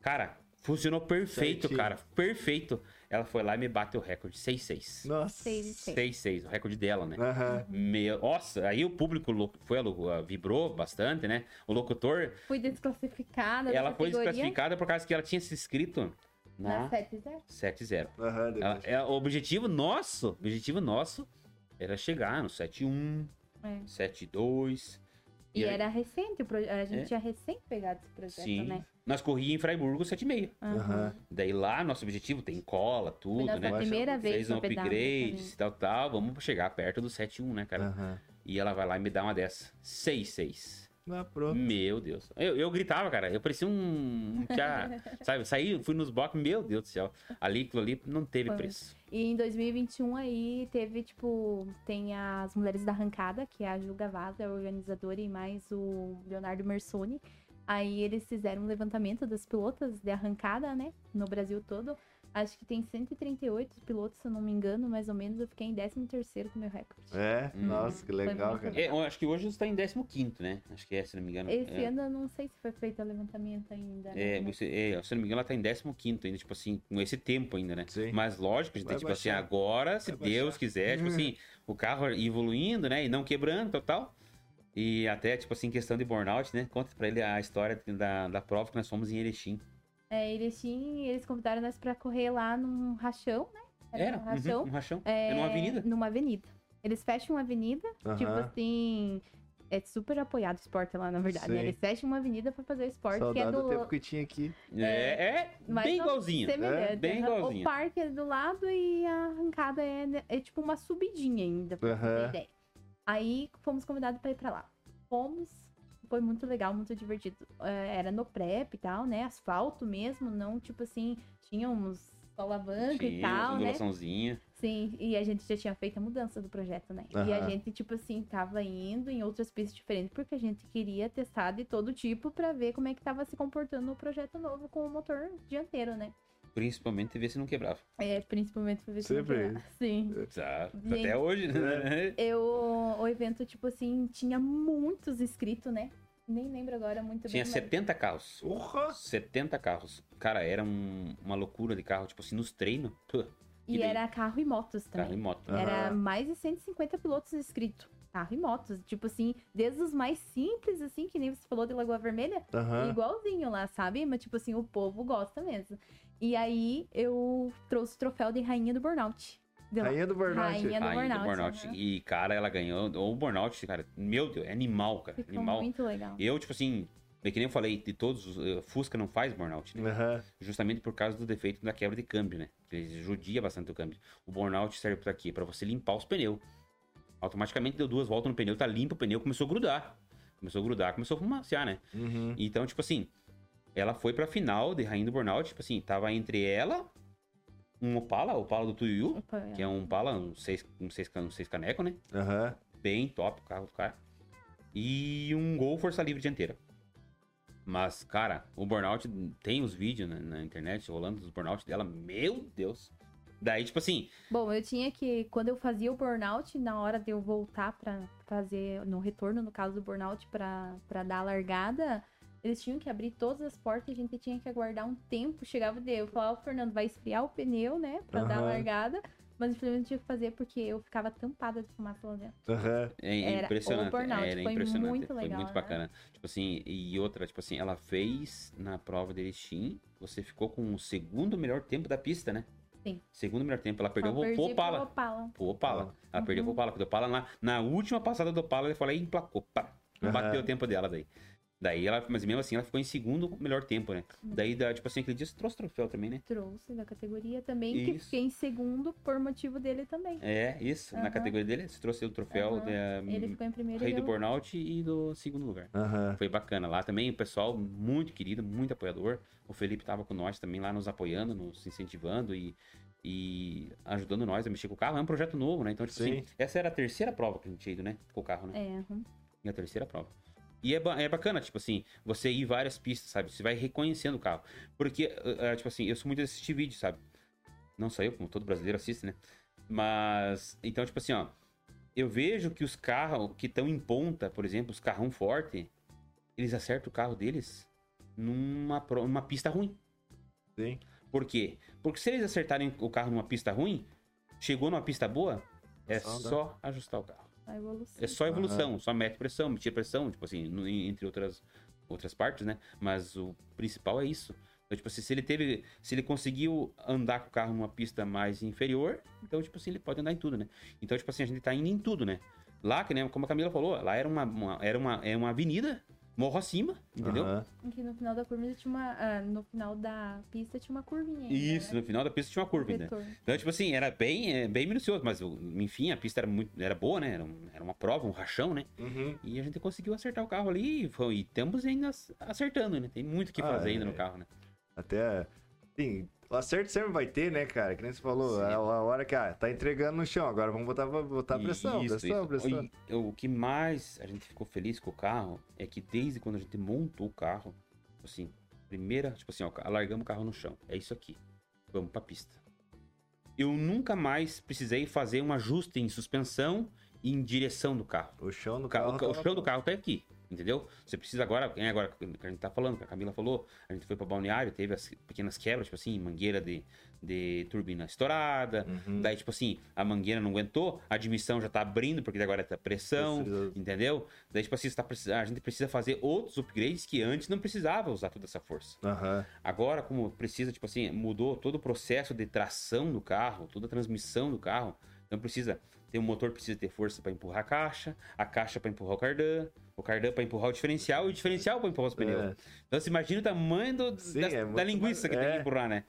Speaker 3: Cara, funcionou perfeito,
Speaker 1: Certinho.
Speaker 3: cara. Perfeito. Ela foi lá e me bateu o recorde 6-6.
Speaker 1: Nossa.
Speaker 2: Seis e seis.
Speaker 3: 6-6, o recorde dela, né?
Speaker 1: Aham.
Speaker 3: Meu, nossa, aí o público foi, lo- vibrou bastante, né? O locutor,
Speaker 2: Fui desclassificada da
Speaker 3: ela foi
Speaker 2: categoria
Speaker 3: desclassificada por causa que ela tinha se inscrito
Speaker 2: na
Speaker 3: na
Speaker 2: 7-0.
Speaker 3: 7-0.
Speaker 1: Aham.
Speaker 3: Ela-
Speaker 1: depois.
Speaker 3: é, o objetivo nosso, objetivo nosso era chegar no 7-1,
Speaker 2: É.
Speaker 3: 7-2.
Speaker 2: E
Speaker 3: aí-
Speaker 2: era recente, a gente
Speaker 3: É.
Speaker 2: tinha recém pegado esse projeto,
Speaker 3: Sim.
Speaker 2: né?
Speaker 3: Nós corríamos em Freiburgo 7,5.
Speaker 1: Aham.
Speaker 3: Daí lá, nosso objetivo tem cola,
Speaker 2: Foi
Speaker 3: tudo,
Speaker 2: nossa
Speaker 3: né?
Speaker 2: primeira vez
Speaker 3: Fez um upgrade e tal, tal. Vamos chegar perto do 7-1, né, cara?
Speaker 1: Aham.
Speaker 3: E ela vai lá e me dá uma dessa. 6-6.
Speaker 1: Ah.
Speaker 3: Meu Deus. Eu, eu gritava, cara. Eu parecia um. Já, sabe, saí, fui nos blocos, meu Deus do céu. Ali, aquilo ali não teve
Speaker 2: Foi.
Speaker 3: preço.
Speaker 2: E em 2021 aí teve, tipo, tem as Mulheres da Arrancada, que é a Ju Gavazzi, a organizadora, e mais o Leonardo Mersoni. Aí eles fizeram um levantamento das pilotas de arrancada, né? No Brasil todo. Acho que tem 138 pilotos, se eu não me engano, mais ou menos. Eu fiquei em 13º com o meu recorde.
Speaker 1: É,
Speaker 3: Hum.
Speaker 1: nossa, que legal, cara.
Speaker 3: É, eu acho que hoje você está em 15, né? Acho que é, se não me engano.
Speaker 2: Esse
Speaker 3: é.
Speaker 2: ano eu não sei se foi feito o levantamento ainda.
Speaker 3: É,
Speaker 2: né?
Speaker 3: você, é, se não me engano, ela tá em 15 ainda, tipo assim, com esse tempo ainda, né?
Speaker 1: Sim.
Speaker 3: Mas lógico, a gente tem, tipo assim,
Speaker 1: baixar.
Speaker 3: agora, se
Speaker 1: Vai
Speaker 3: Deus
Speaker 1: baixar.
Speaker 3: quiser, tipo assim, o carro evoluindo, né? E não quebrando, total. E até, tipo assim, questão de burnout, né? Conta pra ele a história da, da prova que nós fomos em Erechim.
Speaker 2: É, eles tinham, eles convidaram nós pra correr lá num rachão, né?
Speaker 3: Era,
Speaker 2: um rachão.
Speaker 3: uhum, um rachão.
Speaker 2: É,
Speaker 3: É numa avenida.
Speaker 2: Numa avenida. Eles fecham uma avenida, tipo
Speaker 1: Aham.
Speaker 2: assim. É super apoiado o esporte lá, na verdade. né? Eles fecham uma avenida pra fazer o esporte, que é
Speaker 1: Saudade do
Speaker 2: do.
Speaker 1: tempo que tinha aqui.
Speaker 3: É, é bem igualzinho.
Speaker 2: Semelhante.
Speaker 3: bem
Speaker 2: aham.
Speaker 3: igualzinho.
Speaker 2: O parque é do lado e a arrancada é, é tipo uma subidinha ainda, pra você ter ideia. Aí fomos convidados pra ir pra lá. Fomos, foi muito legal, muito divertido. É, Era no prep e tal, né? Asfalto mesmo, não tipo assim, tinha uns alavanca e tal, né? Sim, e a gente já tinha feito a mudança do projeto, né? E a gente, tipo assim, tava indo em outras pistas diferentes, porque a gente queria testar de todo tipo pra ver como é que tava se comportando o projeto novo com o motor dianteiro, né?
Speaker 3: Principalmente ver se não quebrava.
Speaker 2: É, principalmente pra ver se não
Speaker 1: Sempre.
Speaker 2: quebrava. Sim.
Speaker 3: Tá,
Speaker 2: Gente.
Speaker 3: Até hoje, né?
Speaker 2: Eu, o evento, tipo assim, tinha muitos inscritos, né? Nem lembro agora muito
Speaker 3: Tinha
Speaker 2: bem. mas-
Speaker 3: 70 carros.
Speaker 1: Porra!
Speaker 3: 70 carros. Cara, era um- uma loucura de carro. Tipo assim, nos treinos.
Speaker 2: E
Speaker 3: daí?
Speaker 2: era carro e motos
Speaker 3: Carro e
Speaker 2: também.
Speaker 3: moto.
Speaker 1: Aham.
Speaker 2: Era mais de 150 pilotos inscritos. carro e motos. Tipo assim, desde os mais simples, assim, que nem você falou de Lagoa Vermelha,
Speaker 1: Aham.
Speaker 2: igualzinho lá, sabe? Mas, tipo assim, o povo gosta mesmo. E aí eu trouxe o troféu de rainha do burnout.
Speaker 1: Rainha do burnout.
Speaker 2: Rainha do
Speaker 3: Aí, do
Speaker 2: burnout.
Speaker 3: burnout.
Speaker 2: aham.
Speaker 3: E, cara, ela ganhou. O burnout, cara, meu Deus, é animal, cara.
Speaker 2: Ficou
Speaker 3: animal.
Speaker 2: muito legal.
Speaker 3: Eu, tipo assim, é que nem eu falei, de todos, os, eh, Fusca não faz burnout, né?
Speaker 1: Aham.
Speaker 3: Justamente por causa do defeito da quebra de câmbio, né? Ele judia bastante o câmbio. O burnout serve pra quê? Pra você limpar os pneus. Automaticamente deu duas voltas no pneu, tá limpo o pneu, começou a grudar. Começou a grudar, começou a fumaciar, né?
Speaker 1: Uhum.
Speaker 3: Então, tipo assim, ela foi pra final de Rainha do Burnout, tipo assim, tava entre ela, um Opala, o Opala do Tuiu,
Speaker 2: Opa,
Speaker 3: que é um Opala, um seis, um seis, um seis caneco, né?
Speaker 1: Aham.
Speaker 3: Bem top o carro do cara. E um Gol Força Livre dianteira. Mas, cara, o Burnout tem os vídeos na, na internet rolando dos Burnout dela, meu Deus. Daí, tipo assim,
Speaker 2: Bom, eu tinha que, quando eu fazia o burnout, na hora de eu voltar pra fazer, no retorno, no caso do burnout, pra, pra dar a largada, eles tinham que abrir todas as portas e a gente tinha que aguardar um tempo. Chegava de eu falava, "Ô, Fernando, vai esfriar o pneu, né, pra dar a largada. Mas infelizmente eu tinha que fazer porque eu ficava tampada de fumaça lá dentro.
Speaker 1: Aham.
Speaker 3: é
Speaker 2: Era
Speaker 3: impressionante.
Speaker 2: o Burnout,
Speaker 3: Era
Speaker 2: foi
Speaker 3: impressionante.
Speaker 2: muito
Speaker 3: foi
Speaker 2: legal,
Speaker 3: muito
Speaker 2: né?
Speaker 3: bacana. Tipo assim, e outra, tipo assim, ela fez na prova de Erechim, você ficou com o segundo melhor tempo da pista, né?
Speaker 2: Sim.
Speaker 3: Segundo melhor tempo. Ela perdeu pro
Speaker 2: pro
Speaker 3: Opala. Pro Opala. Ela perdeu pro
Speaker 2: Uhum.
Speaker 3: Opala. Porque o Opala, na, na última passada do Opala, ele falou e emplacou. Pá, não
Speaker 1: Aham.
Speaker 3: bateu o tempo dela daí. Daí ela, mas mesmo assim, ela ficou em segundo melhor tempo, né? Daí, da- tipo assim, aquele dia você trouxe troféu também, né?
Speaker 2: Trouxe da categoria também, que
Speaker 3: Isso.
Speaker 2: fiquei em segundo por motivo dele também.
Speaker 3: É, isso. Na
Speaker 2: Aham.
Speaker 3: categoria dele, você trouxe o troféu de,
Speaker 2: Ele ficou em primeiro
Speaker 3: Rei
Speaker 2: e
Speaker 3: do
Speaker 2: eu...
Speaker 3: Burnout e do segundo lugar.
Speaker 1: Aham.
Speaker 3: Foi bacana. Lá também o pessoal muito querido, muito apoiador. O Felipe tava com nós também lá nos apoiando, nos incentivando e, e ajudando nós a mexer com o carro. É um projeto novo, né? Então, tipo
Speaker 1: Sim.
Speaker 3: assim, essa era a terceira prova que a gente tinha ido, né? Com o carro, né?
Speaker 2: É, uhum.
Speaker 3: É a terceira prova. E é, ba- é bacana, tipo assim, você ir várias pistas, sabe? Você vai reconhecendo o carro. Porque, eh, tipo assim, eu sou muito de assistir vídeo, sabe? Não só eu, como todo brasileiro assiste, né? Mas, então, tipo assim, ó. Eu vejo que os carros que estão em ponta, por exemplo, os carrão forte, eles acertam o carro deles numa, numa pista ruim.
Speaker 1: Sim.
Speaker 3: Por quê? Porque se eles acertarem o carro numa pista ruim, chegou numa pista boa, é
Speaker 1: Só
Speaker 3: só, ajustar o carro.
Speaker 2: A evolução.
Speaker 3: É só evolução, só mete pressão, tira pressão, tipo assim, no- entre outras, outras partes, né? Mas o principal é isso. Então, tipo assim, se ele teve. Se ele conseguiu andar com o carro numa pista mais inferior, então, tipo assim, ele pode andar em tudo, né? Então, tipo assim, a gente tá indo em tudo, né? Lá, que nem como a Camila falou, lá era uma, uma- era uma, é uma avenida, morro acima, entendeu?
Speaker 1: Aham.
Speaker 2: Que no final da curva tinha uma. ah, no final da pista tinha uma curvinha. ainda,
Speaker 3: Isso,
Speaker 2: né?
Speaker 3: no final da pista tinha uma curva.
Speaker 2: Retorno.
Speaker 3: Então, tipo assim, era bem, é, bem minucioso, mas o- enfim, a pista era muito, era boa, né? Era, um- era uma prova, um rachão, né?
Speaker 1: Uhum.
Speaker 3: E a gente conseguiu acertar o carro ali e, foi, e estamos ainda ac- acertando, né? Tem muito o que
Speaker 1: Ah,
Speaker 3: fazer ainda
Speaker 1: é.
Speaker 3: no carro, né?
Speaker 1: Até. Sim, o acerto sempre vai ter, né, cara? Que nem você falou.
Speaker 3: Sim.
Speaker 1: A, a hora que ah, tá entregando no chão, agora vamos botar, botar pressão,
Speaker 3: Isso,
Speaker 1: pressão,
Speaker 3: isso.
Speaker 1: pressão.
Speaker 3: E o que mais a gente ficou feliz com o carro é que desde quando a gente montou o carro, assim, primeira, tipo assim, ó, largamos o carro no chão. É isso aqui. Vamos pra pista. Eu nunca mais precisei fazer um ajuste em suspensão e em direção do carro.
Speaker 1: O chão do
Speaker 3: O, ca-
Speaker 1: carro.
Speaker 3: o o
Speaker 1: tava
Speaker 3: chão do carro tá aqui, entendeu? Você precisa agora, é agora que a gente tá falando, que a Camila falou, a gente foi pra balneário, teve as pequenas quebras, tipo assim, mangueira de, de turbina estourada,
Speaker 1: Uhum.
Speaker 3: daí tipo assim, a mangueira não aguentou, a admissão já tá abrindo, porque agora tá pressão,
Speaker 1: Precisa-
Speaker 3: entendeu? Daí tipo assim, tá a gente precisa fazer outros upgrades que antes não precisava usar toda essa força.
Speaker 1: Aham.
Speaker 3: Agora, como precisa, tipo assim, mudou todo o processo de tração do carro, toda a transmissão do carro. Então precisa ter um motor precisa ter força para empurrar a caixa, a caixa para empurrar o cardan, o cardan para empurrar o diferencial e o diferencial para empurrar os pneus.
Speaker 1: É.
Speaker 3: Então você imagina o tamanho do-
Speaker 1: Sim,
Speaker 3: da,
Speaker 1: é
Speaker 3: da linguiça
Speaker 1: mais-
Speaker 3: que tem que
Speaker 1: é.
Speaker 3: empurrar, né?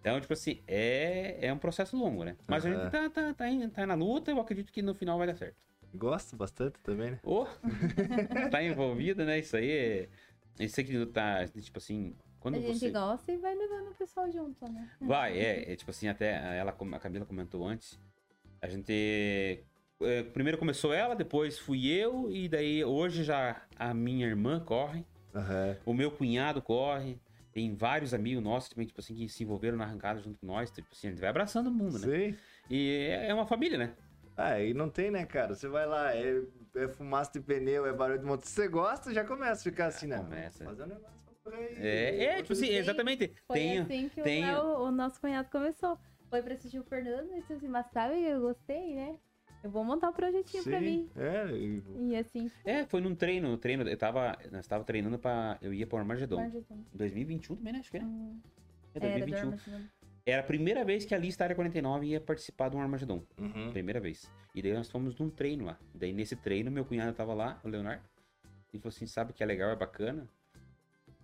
Speaker 3: Então, tipo assim, é, é um processo longo, né? Mas a
Speaker 1: Aham.
Speaker 3: gente tá, tá, tá, tá na luta, eu acredito que no final vai dar certo.
Speaker 1: Gosto bastante também, né?
Speaker 3: Ô, tá envolvido, né? Isso aí é. Isso aqui tá, tipo assim. Quando
Speaker 2: A gente
Speaker 3: você.
Speaker 2: gosta e vai levando o pessoal junto, né?
Speaker 3: Vai, é, é tipo assim, até ela, a Camila comentou antes. A gente. é, primeiro começou ela, depois fui eu, e daí hoje já a minha irmã corre,
Speaker 1: Aham.
Speaker 3: o meu cunhado corre, tem vários amigos nossos também, tipo assim, que se envolveram na arrancada junto com nós. Tipo assim, a gente vai abraçando o mundo, né?
Speaker 1: Sim.
Speaker 3: E é uma família, né?
Speaker 1: Ah, e não tem, né, cara? Você vai lá, é, é fumaça de pneu, é barulho de motor. Se você gosta, já começa a ficar assim, né?
Speaker 3: começa.
Speaker 1: Fazer um negócio pra aí.
Speaker 3: É, é tipo assim,
Speaker 2: Tem-
Speaker 3: exatamente.
Speaker 2: Foi
Speaker 3: Tem,
Speaker 2: assim que o
Speaker 3: tem-
Speaker 2: Léo- o, nosso cunhado começou. Foi pra assistir o Fernando e disse assim, mas sabe, eu gostei, né? Eu Eu vou montar um projetinho pra mim.
Speaker 1: É, e-
Speaker 2: E assim.
Speaker 3: É, foi num treino, no treino, eu tava, nós tava treinando pra, eu ia pra Armagedon.
Speaker 2: Armagedon.
Speaker 3: 2021 também, né? Acho que é.
Speaker 2: Hum,
Speaker 3: É
Speaker 2: Era do
Speaker 3: 2021.
Speaker 2: Armagedon.
Speaker 3: Era a primeira vez que a lista Área 49 ia participar de um Armagedon.
Speaker 1: Uhum.
Speaker 3: Primeira vez. E daí nós fomos num treino lá. Daí nesse treino, meu cunhado tava lá, o Leonardo. E falou assim: sabe que é legal, é bacana.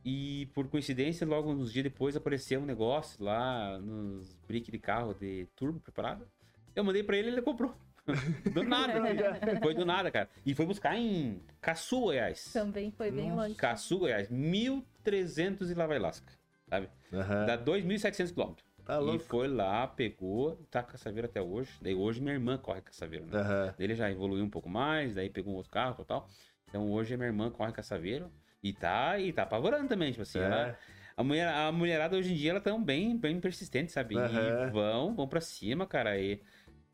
Speaker 3: E por coincidência, logo uns dias depois apareceu um negócio lá nos briques de carro de turbo preparado. Eu mandei pra ele ele comprou. Do nada. foi do nada, cara. E foi buscar em Caçu, Goiás.
Speaker 2: Também foi bem
Speaker 1: Nossa.
Speaker 2: longe.
Speaker 3: Caçu, Goiás. 1.300 e lá vai lasca. Sabe?
Speaker 1: Aham.
Speaker 3: Dá 2.700 quilômetros.
Speaker 1: Tá
Speaker 3: e foi lá, pegou, tá com a Saveiro até hoje. Daí hoje minha irmã corre com a Saveiro, né?
Speaker 1: Aham.
Speaker 3: Ele já evoluiu um pouco mais, daí pegou um outro carro e tal. Então hoje a minha irmã corre com a Saveiro e tá, e tá apavorando também, tipo assim.
Speaker 1: É.
Speaker 3: Ela, a, mulher, a mulherada hoje em dia, ela tão bem, bem persistente, sabe?
Speaker 1: Aham.
Speaker 3: E vão, vão pra cima, cara. E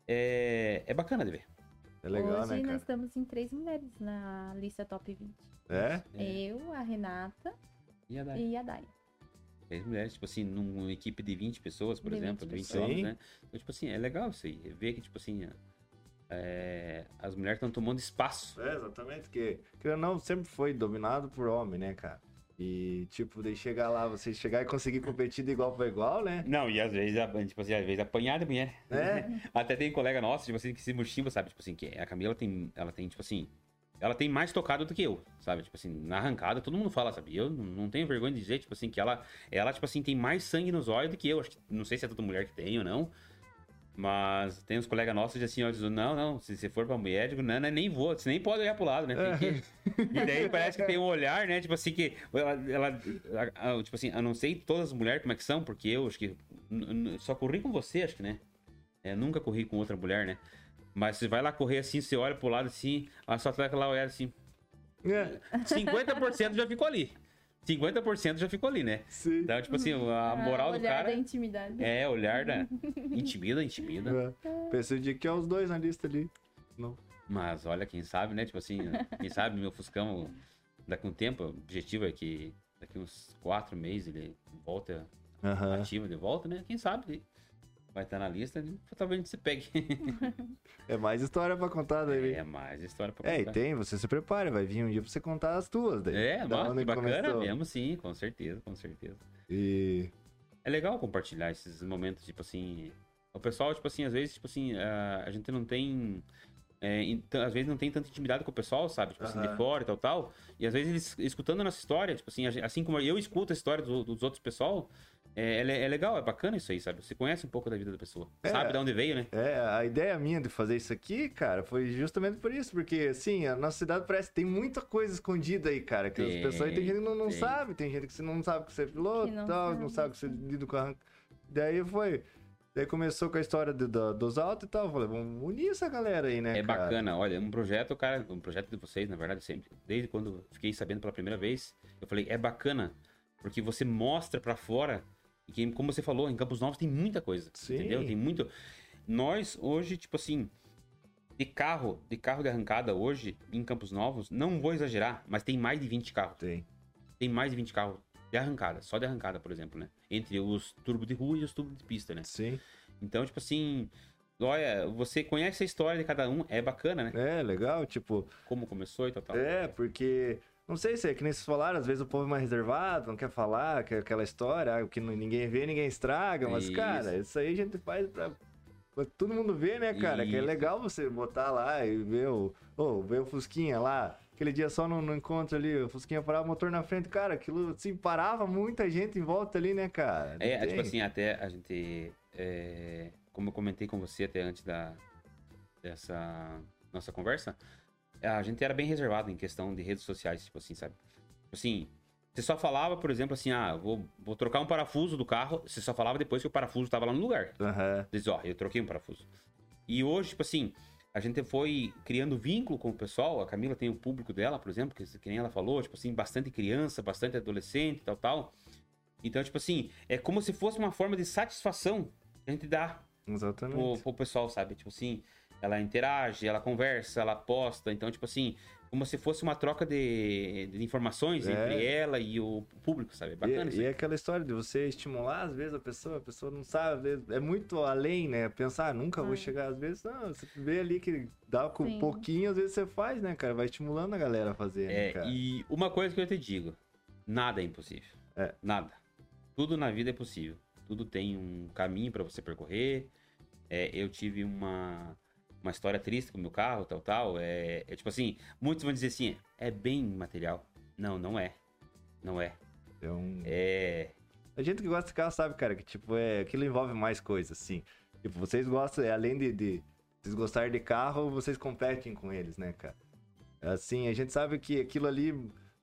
Speaker 3: é, é bacana de ver.
Speaker 1: É legal,
Speaker 2: Hoje
Speaker 1: né,
Speaker 2: nós estamos em três mulheres na lista top 20.
Speaker 1: É?
Speaker 3: É.
Speaker 2: Eu, a Renata
Speaker 3: E a Dai?
Speaker 2: e a Dai.
Speaker 3: Três mulheres, tipo assim, numa equipe de 20 pessoas, por
Speaker 2: De
Speaker 3: exemplo,
Speaker 2: 20
Speaker 3: de 20
Speaker 1: pessoas.
Speaker 3: homens,
Speaker 1: Sim.
Speaker 3: né? Então, tipo assim, é legal isso aí. Ver que, tipo assim, é, as mulheres estão tomando espaço.
Speaker 1: É, exatamente, porque, querendo ou não, sempre foi dominado por homem, né, cara? E, tipo, daí chegar lá, você chegar e conseguir competir de igual pra igual, né?
Speaker 3: Não, e às vezes, tipo assim, às vezes apanhar de mulher.
Speaker 1: É.
Speaker 3: Até tem colega nosso, tipo assim, que se mochila, sabe? Tipo assim, que a Camila tem, ela tem, tipo assim, ela tem mais tocado do que eu, sabe? Tipo assim, na arrancada, todo mundo fala, sabe? Eu não não tenho vergonha de dizer, tipo assim, que ela, ela tipo assim, tem mais sangue nos olhos do que eu. Acho que, não sei se é toda mulher que tem ou não. Mas tem uns colegas nossos que assim, ó, dizem, não, não, se você for pra mulher, digo, não, não, nem vou, você nem pode olhar pro lado, né? Que... E daí parece que tem um olhar, né? Tipo assim, que ela, ela- a- a- tipo assim, eu não sei todas as mulheres como é que são, porque eu acho que só corri com você, acho que, né? É, nunca corri com outra mulher, né? Mas você vai lá correr assim, você olha pro lado assim, ela só tá aquela olhada assim,
Speaker 1: É,
Speaker 3: 50% já ficou ali. 50% já ficou ali, né?
Speaker 1: sim.
Speaker 3: Então, tipo assim, a moral do
Speaker 2: olhar
Speaker 3: cara
Speaker 2: da intimidade.
Speaker 3: é olhar da. Intimida, intimida.
Speaker 1: É. Pensei de que é os dois na lista ali. Não.
Speaker 3: Mas olha, quem sabe, né? Tipo assim, quem sabe meu Fuscão, daqui um tempo, o objetivo é que daqui uns quatro meses ele volta
Speaker 1: Aham.
Speaker 3: ativo de volta, né? Quem sabe vai estar na lista, talvez a gente se pegue.
Speaker 1: É mais história pra contar daí.
Speaker 3: é mais história pra
Speaker 1: É, e
Speaker 3: contar.
Speaker 1: tem, você se prepare, vai vir um dia pra você contar as tuas daí.
Speaker 3: É,
Speaker 1: Da
Speaker 3: nossa, que bacana
Speaker 1: começou.
Speaker 3: mesmo, sim, com certeza, com certeza.
Speaker 1: E.
Speaker 3: É legal compartilhar esses momentos, tipo assim. O pessoal, tipo assim, às vezes, tipo assim, a, a gente não tem. é, então, às vezes não tem tanta intimidade com o pessoal, sabe? Tipo assim, de fora e tal, tal. E às vezes eles escutando a nossa história, tipo assim, assim como eu escuto a história do- dos outros pessoal, é, é, é legal, é bacana isso aí, sabe? Você conhece um pouco da vida da pessoa.
Speaker 1: É.
Speaker 3: Sabe de onde veio, né?
Speaker 1: É, a ideia minha de fazer isso aqui, cara, foi justamente por isso, porque, assim, a nossa cidade parece que tem muita coisa escondida aí, cara, que
Speaker 3: Tem,
Speaker 1: as pessoas tem gente que não, não
Speaker 3: tem.
Speaker 1: sabe, tem gente que você não sabe que você é piloto e
Speaker 2: não
Speaker 1: tal, não
Speaker 2: sabe.
Speaker 1: sabe que você lida com a... Daí foi... Daí começou com a história do- do- dos autos e tal, eu falei, vamos unir essa galera aí, né,
Speaker 3: É
Speaker 1: cara?
Speaker 3: bacana, olha, um projeto, cara, um projeto de vocês, na verdade, sempre. Desde quando fiquei sabendo pela primeira vez, eu falei, é bacana, porque você mostra pra fora, e que, como você falou, em Campos Novos tem muita coisa,
Speaker 1: Sim.
Speaker 3: entendeu? Tem muito. Nós, hoje, tipo assim, de carro, de carro de arrancada hoje, em Campos Novos, não vou exagerar, mas tem mais de 20 carros.
Speaker 1: Tem.
Speaker 3: Tem mais de 20 carros de arrancada, só de arrancada, por exemplo, né? Entre os turbo de rua e os turbo de pista, né?
Speaker 1: Sim.
Speaker 3: Então, tipo assim, olha, você conhece a história de cada um, é bacana, né?
Speaker 1: É, legal, tipo,
Speaker 3: como começou e tal, tal.
Speaker 1: é, porque... Não sei se é que nem vocês falaram, às vezes o povo é mais reservado, não quer falar, quer aquela história, ah, o que não- ninguém vê, ninguém estraga, mas,
Speaker 3: Isso.
Speaker 1: cara, isso aí a gente faz pra, pra todo mundo ver, né, cara? Que é
Speaker 3: Isso.
Speaker 1: legal você botar lá e ver o, ô, ver o Fusquinha lá, aquele dia só no, no encontro ali, o Fusquinha parava o motor na frente, cara, aquilo, assim, parava muita gente em volta ali, né, cara?
Speaker 3: É,
Speaker 1: Tem.
Speaker 3: tipo assim, até a gente. é, como eu comentei com você até antes da, dessa nossa conversa, a gente era bem reservado em questão de redes sociais, tipo assim, sabe? Tipo assim, você só falava, por exemplo, assim, ah, vou, vou trocar um parafuso do carro, você só falava depois que o parafuso tava lá no lugar.
Speaker 1: Aham.
Speaker 3: Diz, ó, eu troquei um parafuso. E hoje, tipo assim, a gente foi criando vínculo com o pessoal. A Camila tem o público dela, por exemplo, que, que nem ela falou, tipo assim, bastante criança, bastante adolescente, tal, tal. Então, tipo assim, é como se fosse uma forma de satisfação que a gente dá pro,
Speaker 1: Exatamente.
Speaker 3: pro pessoal, sabe? Tipo assim, ela interage, ela conversa, ela posta. Então, tipo assim, como se fosse uma troca de, de informações
Speaker 1: É.
Speaker 3: entre ela e o público, sabe? É bacana
Speaker 1: E,
Speaker 3: isso
Speaker 1: e é aquela história de você estimular, às vezes, a pessoa, a pessoa não sabe, às vezes, é muito além, né? Pensar, ah, nunca vou
Speaker 2: É.
Speaker 1: chegar, às vezes, não, você vê ali que dá com
Speaker 2: Sim.
Speaker 1: pouquinho, às vezes você faz, né, cara? Vai estimulando a galera a fazer, né,
Speaker 3: É,
Speaker 1: cara?
Speaker 3: e uma coisa que eu te digo, nada é impossível.
Speaker 1: É.
Speaker 3: Nada. Tudo na vida é possível. Tudo tem um caminho pra você percorrer. É, eu tive uma, uma história triste com o meu carro, tal, tal. É, é tipo assim, muitos vão dizer assim, é bem material. Não, não é. Não é.
Speaker 1: É um...
Speaker 3: É.
Speaker 1: A gente que gosta de carro sabe, cara, que, tipo, é... Aquilo envolve mais coisas, assim. Tipo, vocês gostam, é, além de, de... Vocês gostarem de carro, vocês competem com eles, né, cara? Assim, a gente sabe que aquilo ali...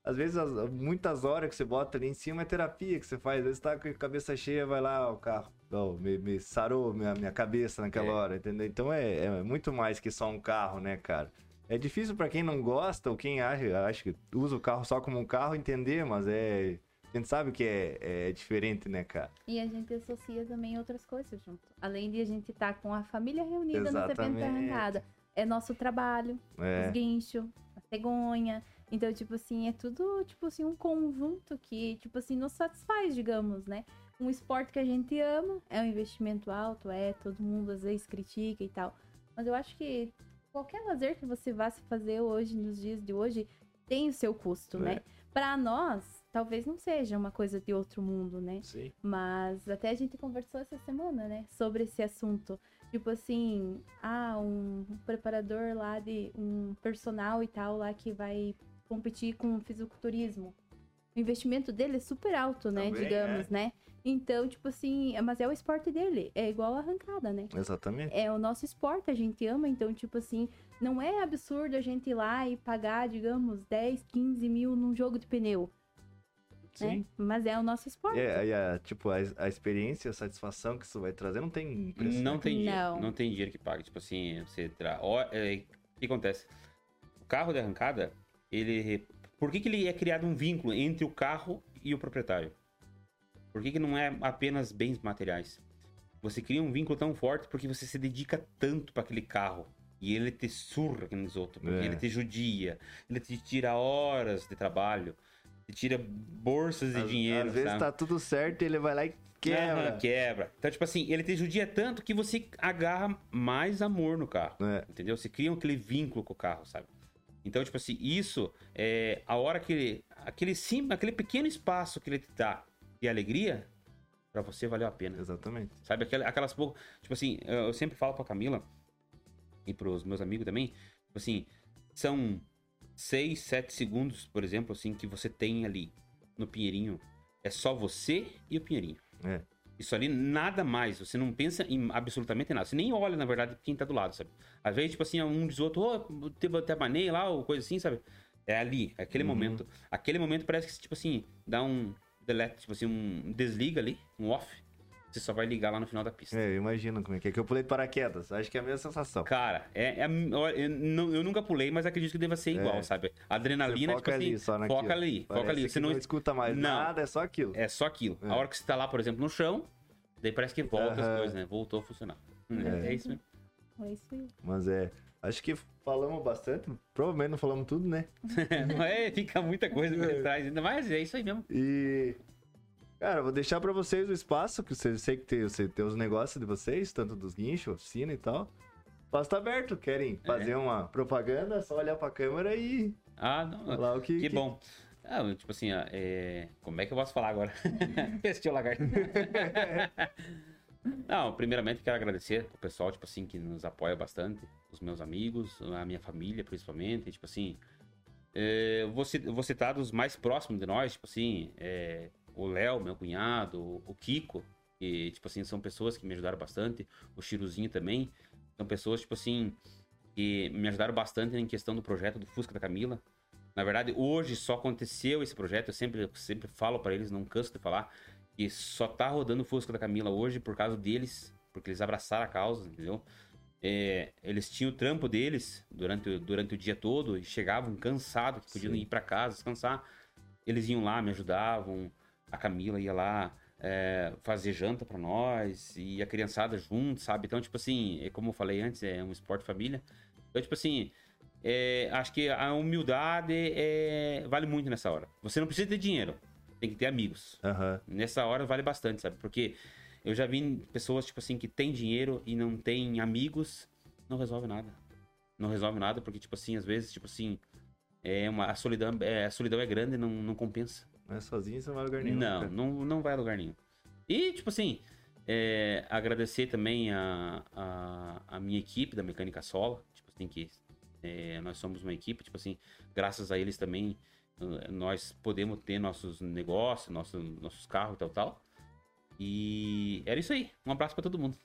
Speaker 1: Às vezes, as- muitas horas que você bota ali em cima é terapia que você faz. Às vezes tá com a cabeça cheia, vai lá, o carro. Me, me sarou minha, minha cabeça naquela
Speaker 3: É.
Speaker 1: hora, entendeu? Então é, é muito mais que só um carro, né, cara? É difícil pra quem não gosta ou quem acha, acha que usa o carro só como um carro entender, mas é. A gente sabe que é, é diferente, né, cara?
Speaker 2: E a gente associa também outras coisas junto. Além de a gente estar com a família reunida no evento da
Speaker 1: Exatamente.
Speaker 2: arrancada. É nosso trabalho,
Speaker 1: É.
Speaker 2: os guinchos, a cegonha. Então, tipo assim, é tudo, tipo assim, um conjunto que, tipo assim, nos satisfaz, digamos, né? Um esporte que a gente ama, é um investimento alto, é, todo mundo às vezes critica e tal. Mas eu acho que qualquer lazer que você vá se fazer hoje, nos dias de hoje, tem o seu custo,
Speaker 1: É.
Speaker 2: né? Pra nós, talvez não seja uma coisa de outro mundo, né?
Speaker 1: Sim.
Speaker 2: Mas até a gente conversou essa semana, né? Sobre esse assunto. Tipo assim, ah, um preparador lá de um personal e tal lá que vai competir com fisiculturismo. O investimento dele é super alto, né?
Speaker 1: Também,
Speaker 2: Digamos, né? Então, tipo assim, é- mas é o esporte dele. É igual a arrancada, né?
Speaker 1: Exatamente.
Speaker 2: É o nosso esporte, a gente ama, então, tipo assim, não é absurdo a gente ir lá e pagar, digamos, 10, 15 mil num jogo de pneu, né?
Speaker 1: Sim.
Speaker 2: Mas é o nosso esporte.
Speaker 1: É, a, tipo, a, a experiência, a satisfação que isso vai trazer não tem preço.
Speaker 3: Não
Speaker 1: né?
Speaker 3: tem dinheiro.
Speaker 2: Não.
Speaker 3: Não tem dinheiro que pague. Tipo assim, você tra... é, O que acontece? O carro de arrancada, ele. Por que, que ele é criado um vínculo entre o carro e o proprietário? Por que, que não é apenas bens materiais? Você cria um vínculo tão forte porque você se dedica tanto para aquele carro. E ele te surra nos outros. Porque
Speaker 1: É.
Speaker 3: ele te judia. Ele te tira horas de trabalho. Te tira bolsas de
Speaker 1: Às-
Speaker 3: dinheiro.
Speaker 1: Às vezes
Speaker 3: sabe?
Speaker 1: tá tudo certo e ele vai lá e quebra.
Speaker 3: Quebra. Então, tipo assim, ele te judia tanto que você agarra mais amor no carro.
Speaker 1: É.
Speaker 3: Entendeu? Você cria aquele vínculo com o carro, sabe? Então, tipo assim, isso é a hora que ele. Aquele, sim, aquele pequeno espaço que ele te dá de alegria, pra você valeu a pena.
Speaker 1: Exatamente.
Speaker 3: Sabe? Aquelas, aquelas poucas. Tipo assim, eu sempre falo pra Camila e pros meus amigos também. Tipo assim, são 6, 7 segundos, por exemplo, assim, que você tem ali no Pinheirinho. É só você e o Pinheirinho.
Speaker 1: É.
Speaker 3: Isso ali, nada mais. Você não pensa em absolutamente nada. Você nem olha, na verdade, quem tá do lado, sabe? Às vezes, tipo assim, um diz outro, ô, teve até banei lá, ou coisa assim, sabe? É ali, é aquele
Speaker 1: Uhum.
Speaker 3: momento. Aquele momento parece que, tipo assim, dá um delete, tipo assim, um desliga ali, um off. Você só vai ligar lá no final da pista.
Speaker 1: É, eu imagino como é que é. Que eu pulei de paraquedas. Acho que é a mesma sensação.
Speaker 3: Cara, é, é eu, não- eu nunca pulei, mas acredito que deva ser igual,
Speaker 1: É.
Speaker 3: sabe?
Speaker 1: Você
Speaker 3: Adrenalina,
Speaker 1: foca
Speaker 3: tipo assim,
Speaker 1: ali, só naquilo.
Speaker 3: foca ali, foca
Speaker 1: Parece
Speaker 3: ali.
Speaker 1: que
Speaker 3: Você
Speaker 1: não...
Speaker 3: não,
Speaker 1: escuta mais
Speaker 3: Não.
Speaker 1: nada, é só aquilo.
Speaker 3: é só aquilo.
Speaker 1: É.
Speaker 3: A hora que você tá lá, por exemplo, no chão, daí parece que volta as coisas, né? Voltou a funcionar. Hum,
Speaker 1: É.
Speaker 3: É, isso mesmo.
Speaker 2: É isso aí.
Speaker 1: Mas é. Acho que falamos bastante. Provavelmente não falamos tudo, né?
Speaker 3: Não é, fica muita coisa por trás ainda, mas é isso aí mesmo.
Speaker 1: E. Cara, vou deixar pra vocês o espaço, que vocês sei que tem, você tem os negócios de vocês, tanto dos guinchos, oficina e tal. O espaço tá aberto, querem
Speaker 3: É.
Speaker 1: fazer uma propaganda, é só olhar pra câmera e
Speaker 3: Ah, não.
Speaker 1: falar o que.
Speaker 3: Que bom. Ah, tipo assim, ó, é... como é que eu posso falar agora? Pestiu o lagarto. Não, primeiramente quero agradecer o pessoal, tipo assim, que nos apoia bastante, os meus amigos, a minha família, principalmente, tipo assim, é, vou, citar dos mais próximos de nós, tipo assim, é, o Léo, meu cunhado, o Kiko, que, tipo assim, são pessoas que me ajudaram bastante, o Chiruzinho também, são pessoas, tipo assim, que me ajudaram bastante em questão do projeto do Fusca da Camila, na verdade, hoje só aconteceu esse projeto, eu sempre, eu sempre falo pra eles, não canso de falar, que só tá rodando o Fusca da Camila hoje por causa deles, porque eles abraçaram a causa, entendeu? É, eles tinham o trampo deles durante, o- durante o dia todo e chegavam cansados, podiam
Speaker 1: Sim.
Speaker 3: ir pra casa descansar. Eles iam lá, me ajudavam, a Camila ia lá é, fazer janta pra nós e a criançada junto, sabe? Então, tipo assim, é como eu falei antes, é um esporte família. Então, tipo assim, é, acho que a humildade é, vale muito nessa hora. Você não precisa ter dinheiro, tem que ter amigos.
Speaker 1: Aham.
Speaker 3: Nessa hora vale bastante, sabe? Porque eu já vi pessoas, tipo assim, que tem dinheiro e não tem amigos, não resolve nada. Não resolve nada, porque, tipo assim, às vezes, tipo assim, é uma, a, solidão, é, a solidão é grande e não, não compensa.
Speaker 1: Não é sozinho, você não vai a lugar nenhum.
Speaker 3: Não,
Speaker 1: cara.
Speaker 3: não, não vai a lugar nenhum. E, tipo assim, é, agradecer também a, a, a minha equipe da Mecânica Sola. Tipo assim, que é, nós somos uma equipe, tipo assim, graças a eles também nós podemos ter nossos negócios, nossos, nossos carros e tal, tal. E era isso aí. Um abraço pra todo mundo.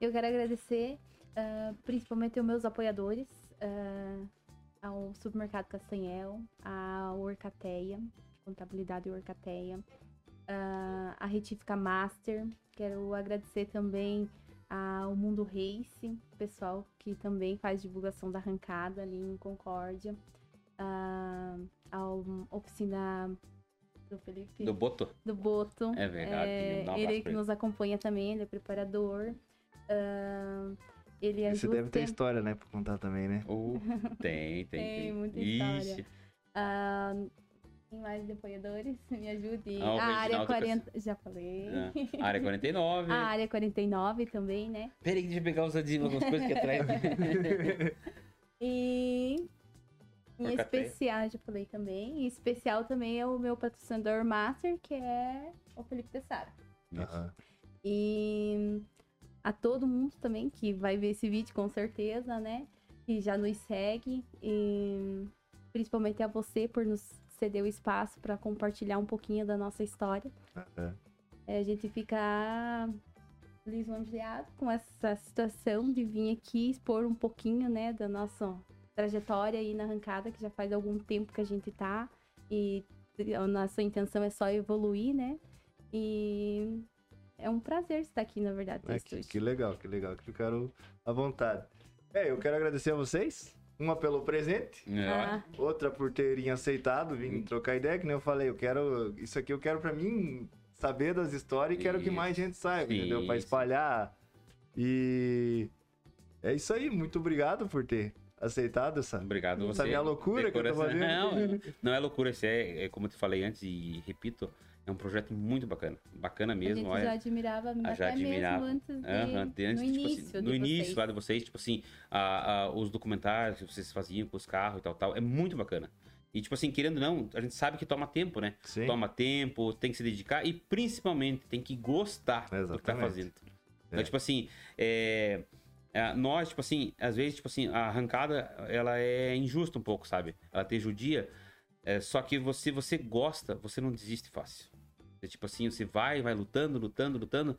Speaker 2: Eu quero agradecer ah, principalmente aos meus apoiadores, ah, ao Supermercado Castanhel, à Orcateia, Contabilidade Orcateia, ah, a Retífica Master. Quero agradecer também ao Mundo Race, pessoal que também faz divulgação da arrancada ali em Concórdia. Ah, ao Oficina do Felipe
Speaker 3: Do Boto.
Speaker 2: do Boto.
Speaker 3: É verdade.
Speaker 2: É,
Speaker 3: um
Speaker 2: ele que nos acompanha também, ele é preparador. Ah, ele
Speaker 1: Você
Speaker 2: ajuda.
Speaker 1: deve ter história, né, pra contar também, né?
Speaker 3: Uh, tem, tem,
Speaker 2: Tem
Speaker 3: tem.
Speaker 2: muita
Speaker 3: Ixi.
Speaker 2: história. Ah, tem mais de apoiadores? Me ajude.
Speaker 3: Ah,
Speaker 2: a área
Speaker 3: Reginaldo
Speaker 2: 40. Já falei.
Speaker 3: É. Área 49.
Speaker 2: A área 49 também, né?
Speaker 3: Peraí, deixa eu pegar os adesivos, algumas coisas aqui atrás.
Speaker 2: E. Em especial, já falei também. Em especial também é o meu patrocinador master, que é o Felipe Tessara.
Speaker 1: Aham.
Speaker 2: E a todo mundo também que vai ver esse vídeo com certeza, né? Que já nos segue. E principalmente a você por nos ceder o espaço para compartilhar um pouquinho da nossa história.
Speaker 1: aham.
Speaker 2: É, a gente fica lisonjeado com essa situação de vir aqui expor um pouquinho, né, da nossa trajetória aí na arrancada, que já faz algum tempo que a gente tá. E a nossa intenção é só evoluir, né? E é um prazer estar aqui, na verdade,
Speaker 1: É, que, que legal, que legal, que ficaram à vontade. É, eu quero agradecer a vocês. Uma pelo presente,
Speaker 3: É,
Speaker 2: Ah,
Speaker 1: outra por terem aceitado vir trocar ideia, que nem eu falei, eu quero. Isso aqui eu quero pra mim saber das histórias e quero que mais gente saiba,
Speaker 3: Sim,
Speaker 1: entendeu? Pra
Speaker 3: isso.
Speaker 1: espalhar. E é isso aí, muito obrigado por ter aceitado essa.
Speaker 3: Obrigado você.
Speaker 1: Essa minha loucura que eu tô
Speaker 3: Decoração-
Speaker 1: fazendo.
Speaker 3: Não, não é loucura, isso é, é como eu te falei antes e repito, é um projeto muito bacana. Bacana
Speaker 2: a
Speaker 3: mesmo,
Speaker 2: gente
Speaker 3: olha.
Speaker 2: já admirava
Speaker 3: Ah, já
Speaker 2: até
Speaker 3: admirava.
Speaker 2: mesmo antes de,
Speaker 3: Aham, antes,
Speaker 2: no
Speaker 3: tipo assim,
Speaker 2: início
Speaker 3: no
Speaker 2: de
Speaker 3: início
Speaker 2: vocês.
Speaker 3: lá de vocês, tipo assim, a- a- os documentários que vocês faziam com os carros e tal, tal, é muito bacana. E, tipo assim, querendo ou não, a gente sabe que toma tempo, né?
Speaker 1: Sim.
Speaker 3: Toma tempo, tem que se dedicar e, principalmente, tem que gostar do que tá
Speaker 1: Exatamente.
Speaker 3: fazendo. Então,
Speaker 1: É.
Speaker 3: tipo assim, é, é, nós, tipo assim, às vezes, tipo assim, a arrancada, ela é injusta um pouco, sabe? Ela te judia, é, só que você, você gosta, você não desiste fácil. É, tipo assim, você vai, vai lutando, lutando, lutando,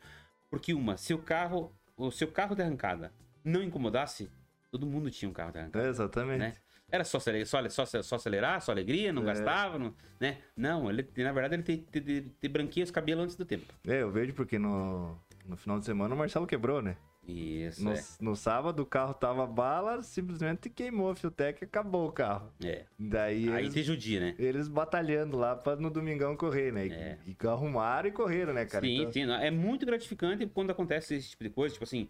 Speaker 3: porque uma, se o carro, o seu carro de arrancada não incomodasse, todo mundo tinha um carro de arrancada.
Speaker 1: Exatamente.
Speaker 3: Né? Era só, acele- só, só, só acelerar, só alegria, não
Speaker 1: É.
Speaker 3: gastava, não, né? Não, ele, na verdade ele te, te, te, te branqueia os cabelos antes do tempo.
Speaker 1: É, eu vejo porque no, no final de semana o Marcelo quebrou, né?
Speaker 3: Isso,
Speaker 1: No,
Speaker 3: é.
Speaker 1: no sábado o carro tava bala, simplesmente queimou a Fiotec e acabou o carro.
Speaker 3: é.
Speaker 1: Daí
Speaker 3: Aí
Speaker 1: eles,
Speaker 3: te judia, né?
Speaker 1: eles batalhando lá pra no domingão correr, né? E,
Speaker 3: É.
Speaker 1: e arrumaram e correram, né, cara?
Speaker 3: sim,
Speaker 1: Então,
Speaker 3: sim. É muito gratificante quando acontece esse tipo de coisa, tipo assim,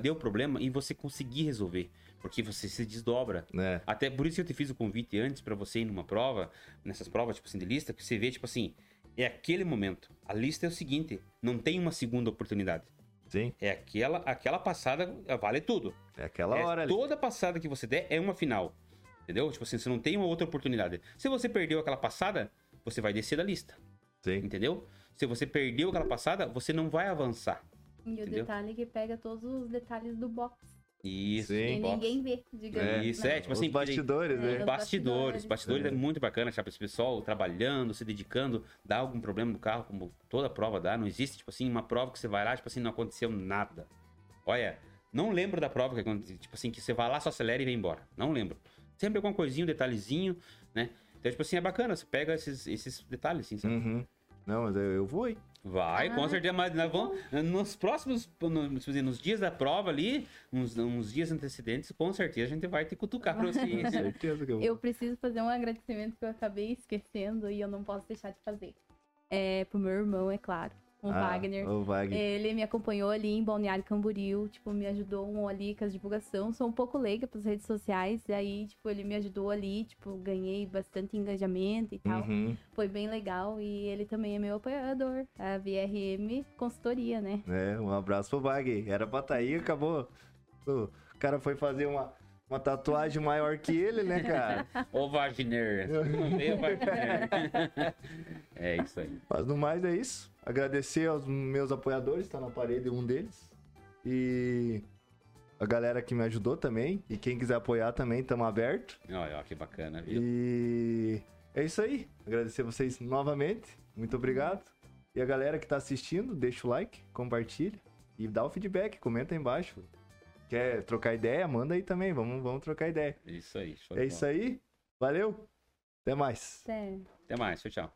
Speaker 3: deu problema e você conseguir resolver. Porque você se desdobra.
Speaker 1: né?
Speaker 3: Até por isso que eu te fiz o convite antes pra você ir numa prova, nessas provas, tipo assim, de lista, que você vê, tipo assim, é aquele momento. A lista é o seguinte, não tem uma segunda oportunidade.
Speaker 1: Sim,
Speaker 3: É aquela, aquela passada, vale tudo.
Speaker 1: é aquela
Speaker 3: É,
Speaker 1: hora ali.
Speaker 3: toda passada que você der é uma final. Entendeu? Tipo assim, você não tem uma outra oportunidade. Se você perdeu aquela passada, você vai descer da lista.
Speaker 1: Sim.
Speaker 3: Entendeu? Se você perdeu aquela passada, você não vai avançar.
Speaker 2: E o
Speaker 3: Entendeu?
Speaker 2: detalhe é que pega todos os detalhes do box.
Speaker 3: Isso.
Speaker 1: Sim.
Speaker 2: E ninguém vê, digamos.
Speaker 3: Isso,
Speaker 2: né?
Speaker 3: é, tipo
Speaker 1: Os
Speaker 3: assim,
Speaker 1: bastidores,
Speaker 2: É,
Speaker 1: né?
Speaker 3: Os
Speaker 2: os
Speaker 3: bastidores.
Speaker 2: bastidores.
Speaker 3: Bastidores é.
Speaker 1: É.
Speaker 3: muito bacana, sabe? Esse pessoal trabalhando, se dedicando, dá algum problema no carro, como toda prova dá. Não existe, tipo assim, uma prova que você vai lá, tipo assim, não aconteceu nada. Olha, não lembro da prova que aconteceu, tipo assim, que você vai lá, só acelera e vem embora. Não lembro. Sempre alguma coisinha, um detalhezinho, né? Então, tipo assim, é bacana, você pega esses, esses detalhes, assim, sabe?
Speaker 1: Uhum. Não, mas eu, eu vou, hein?
Speaker 3: Vai, com
Speaker 2: Ah,
Speaker 3: certeza, mas nós vamos, nos próximos, no- assim, nos dias da prova ali, uns, uns dias antecedentes, com certeza a gente vai te cutucar pra você.
Speaker 1: Com certeza que eu vou.
Speaker 2: Eu preciso fazer um agradecimento que eu acabei esquecendo e eu não posso deixar de fazer. É pro meu irmão, é claro. O
Speaker 1: Ah,
Speaker 2: Wagner.
Speaker 1: O Wagner.
Speaker 2: Ele me acompanhou ali em Balneário Camboriú, tipo, me ajudou ali com a divulgação. Sou um pouco leiga pras redes sociais, e aí, tipo, ele me ajudou ali, tipo, ganhei bastante engajamento e tal.
Speaker 1: Uhum.
Speaker 2: Foi bem legal e ele também é meu apoiador, a VRM Consultoria, né?
Speaker 1: É, um abraço pro Wagner. Era pra tá aí, acabou. O cara foi fazer uma, uma tatuagem maior que ele, né, cara?
Speaker 3: Ô, Wagner. Meu Wagner. é isso aí.
Speaker 1: Mas no mais é isso. Agradecer aos meus apoiadores, tá na parede um deles. E a galera que me ajudou também. E quem quiser apoiar também, estamos aberto.
Speaker 3: Olha, ó, que bacana, viu?
Speaker 1: E é isso aí. Agradecer vocês novamente. Muito obrigado. E a galera que tá assistindo, deixa o like, compartilha e dá o feedback, comenta aí embaixo. Quer trocar ideia? Manda aí também. Vamos, vamos trocar ideia.
Speaker 3: Isso aí.
Speaker 1: É isso
Speaker 3: bola.
Speaker 1: aí. Valeu. Até mais.
Speaker 2: Sério.
Speaker 3: Até mais. Tchau, tchau.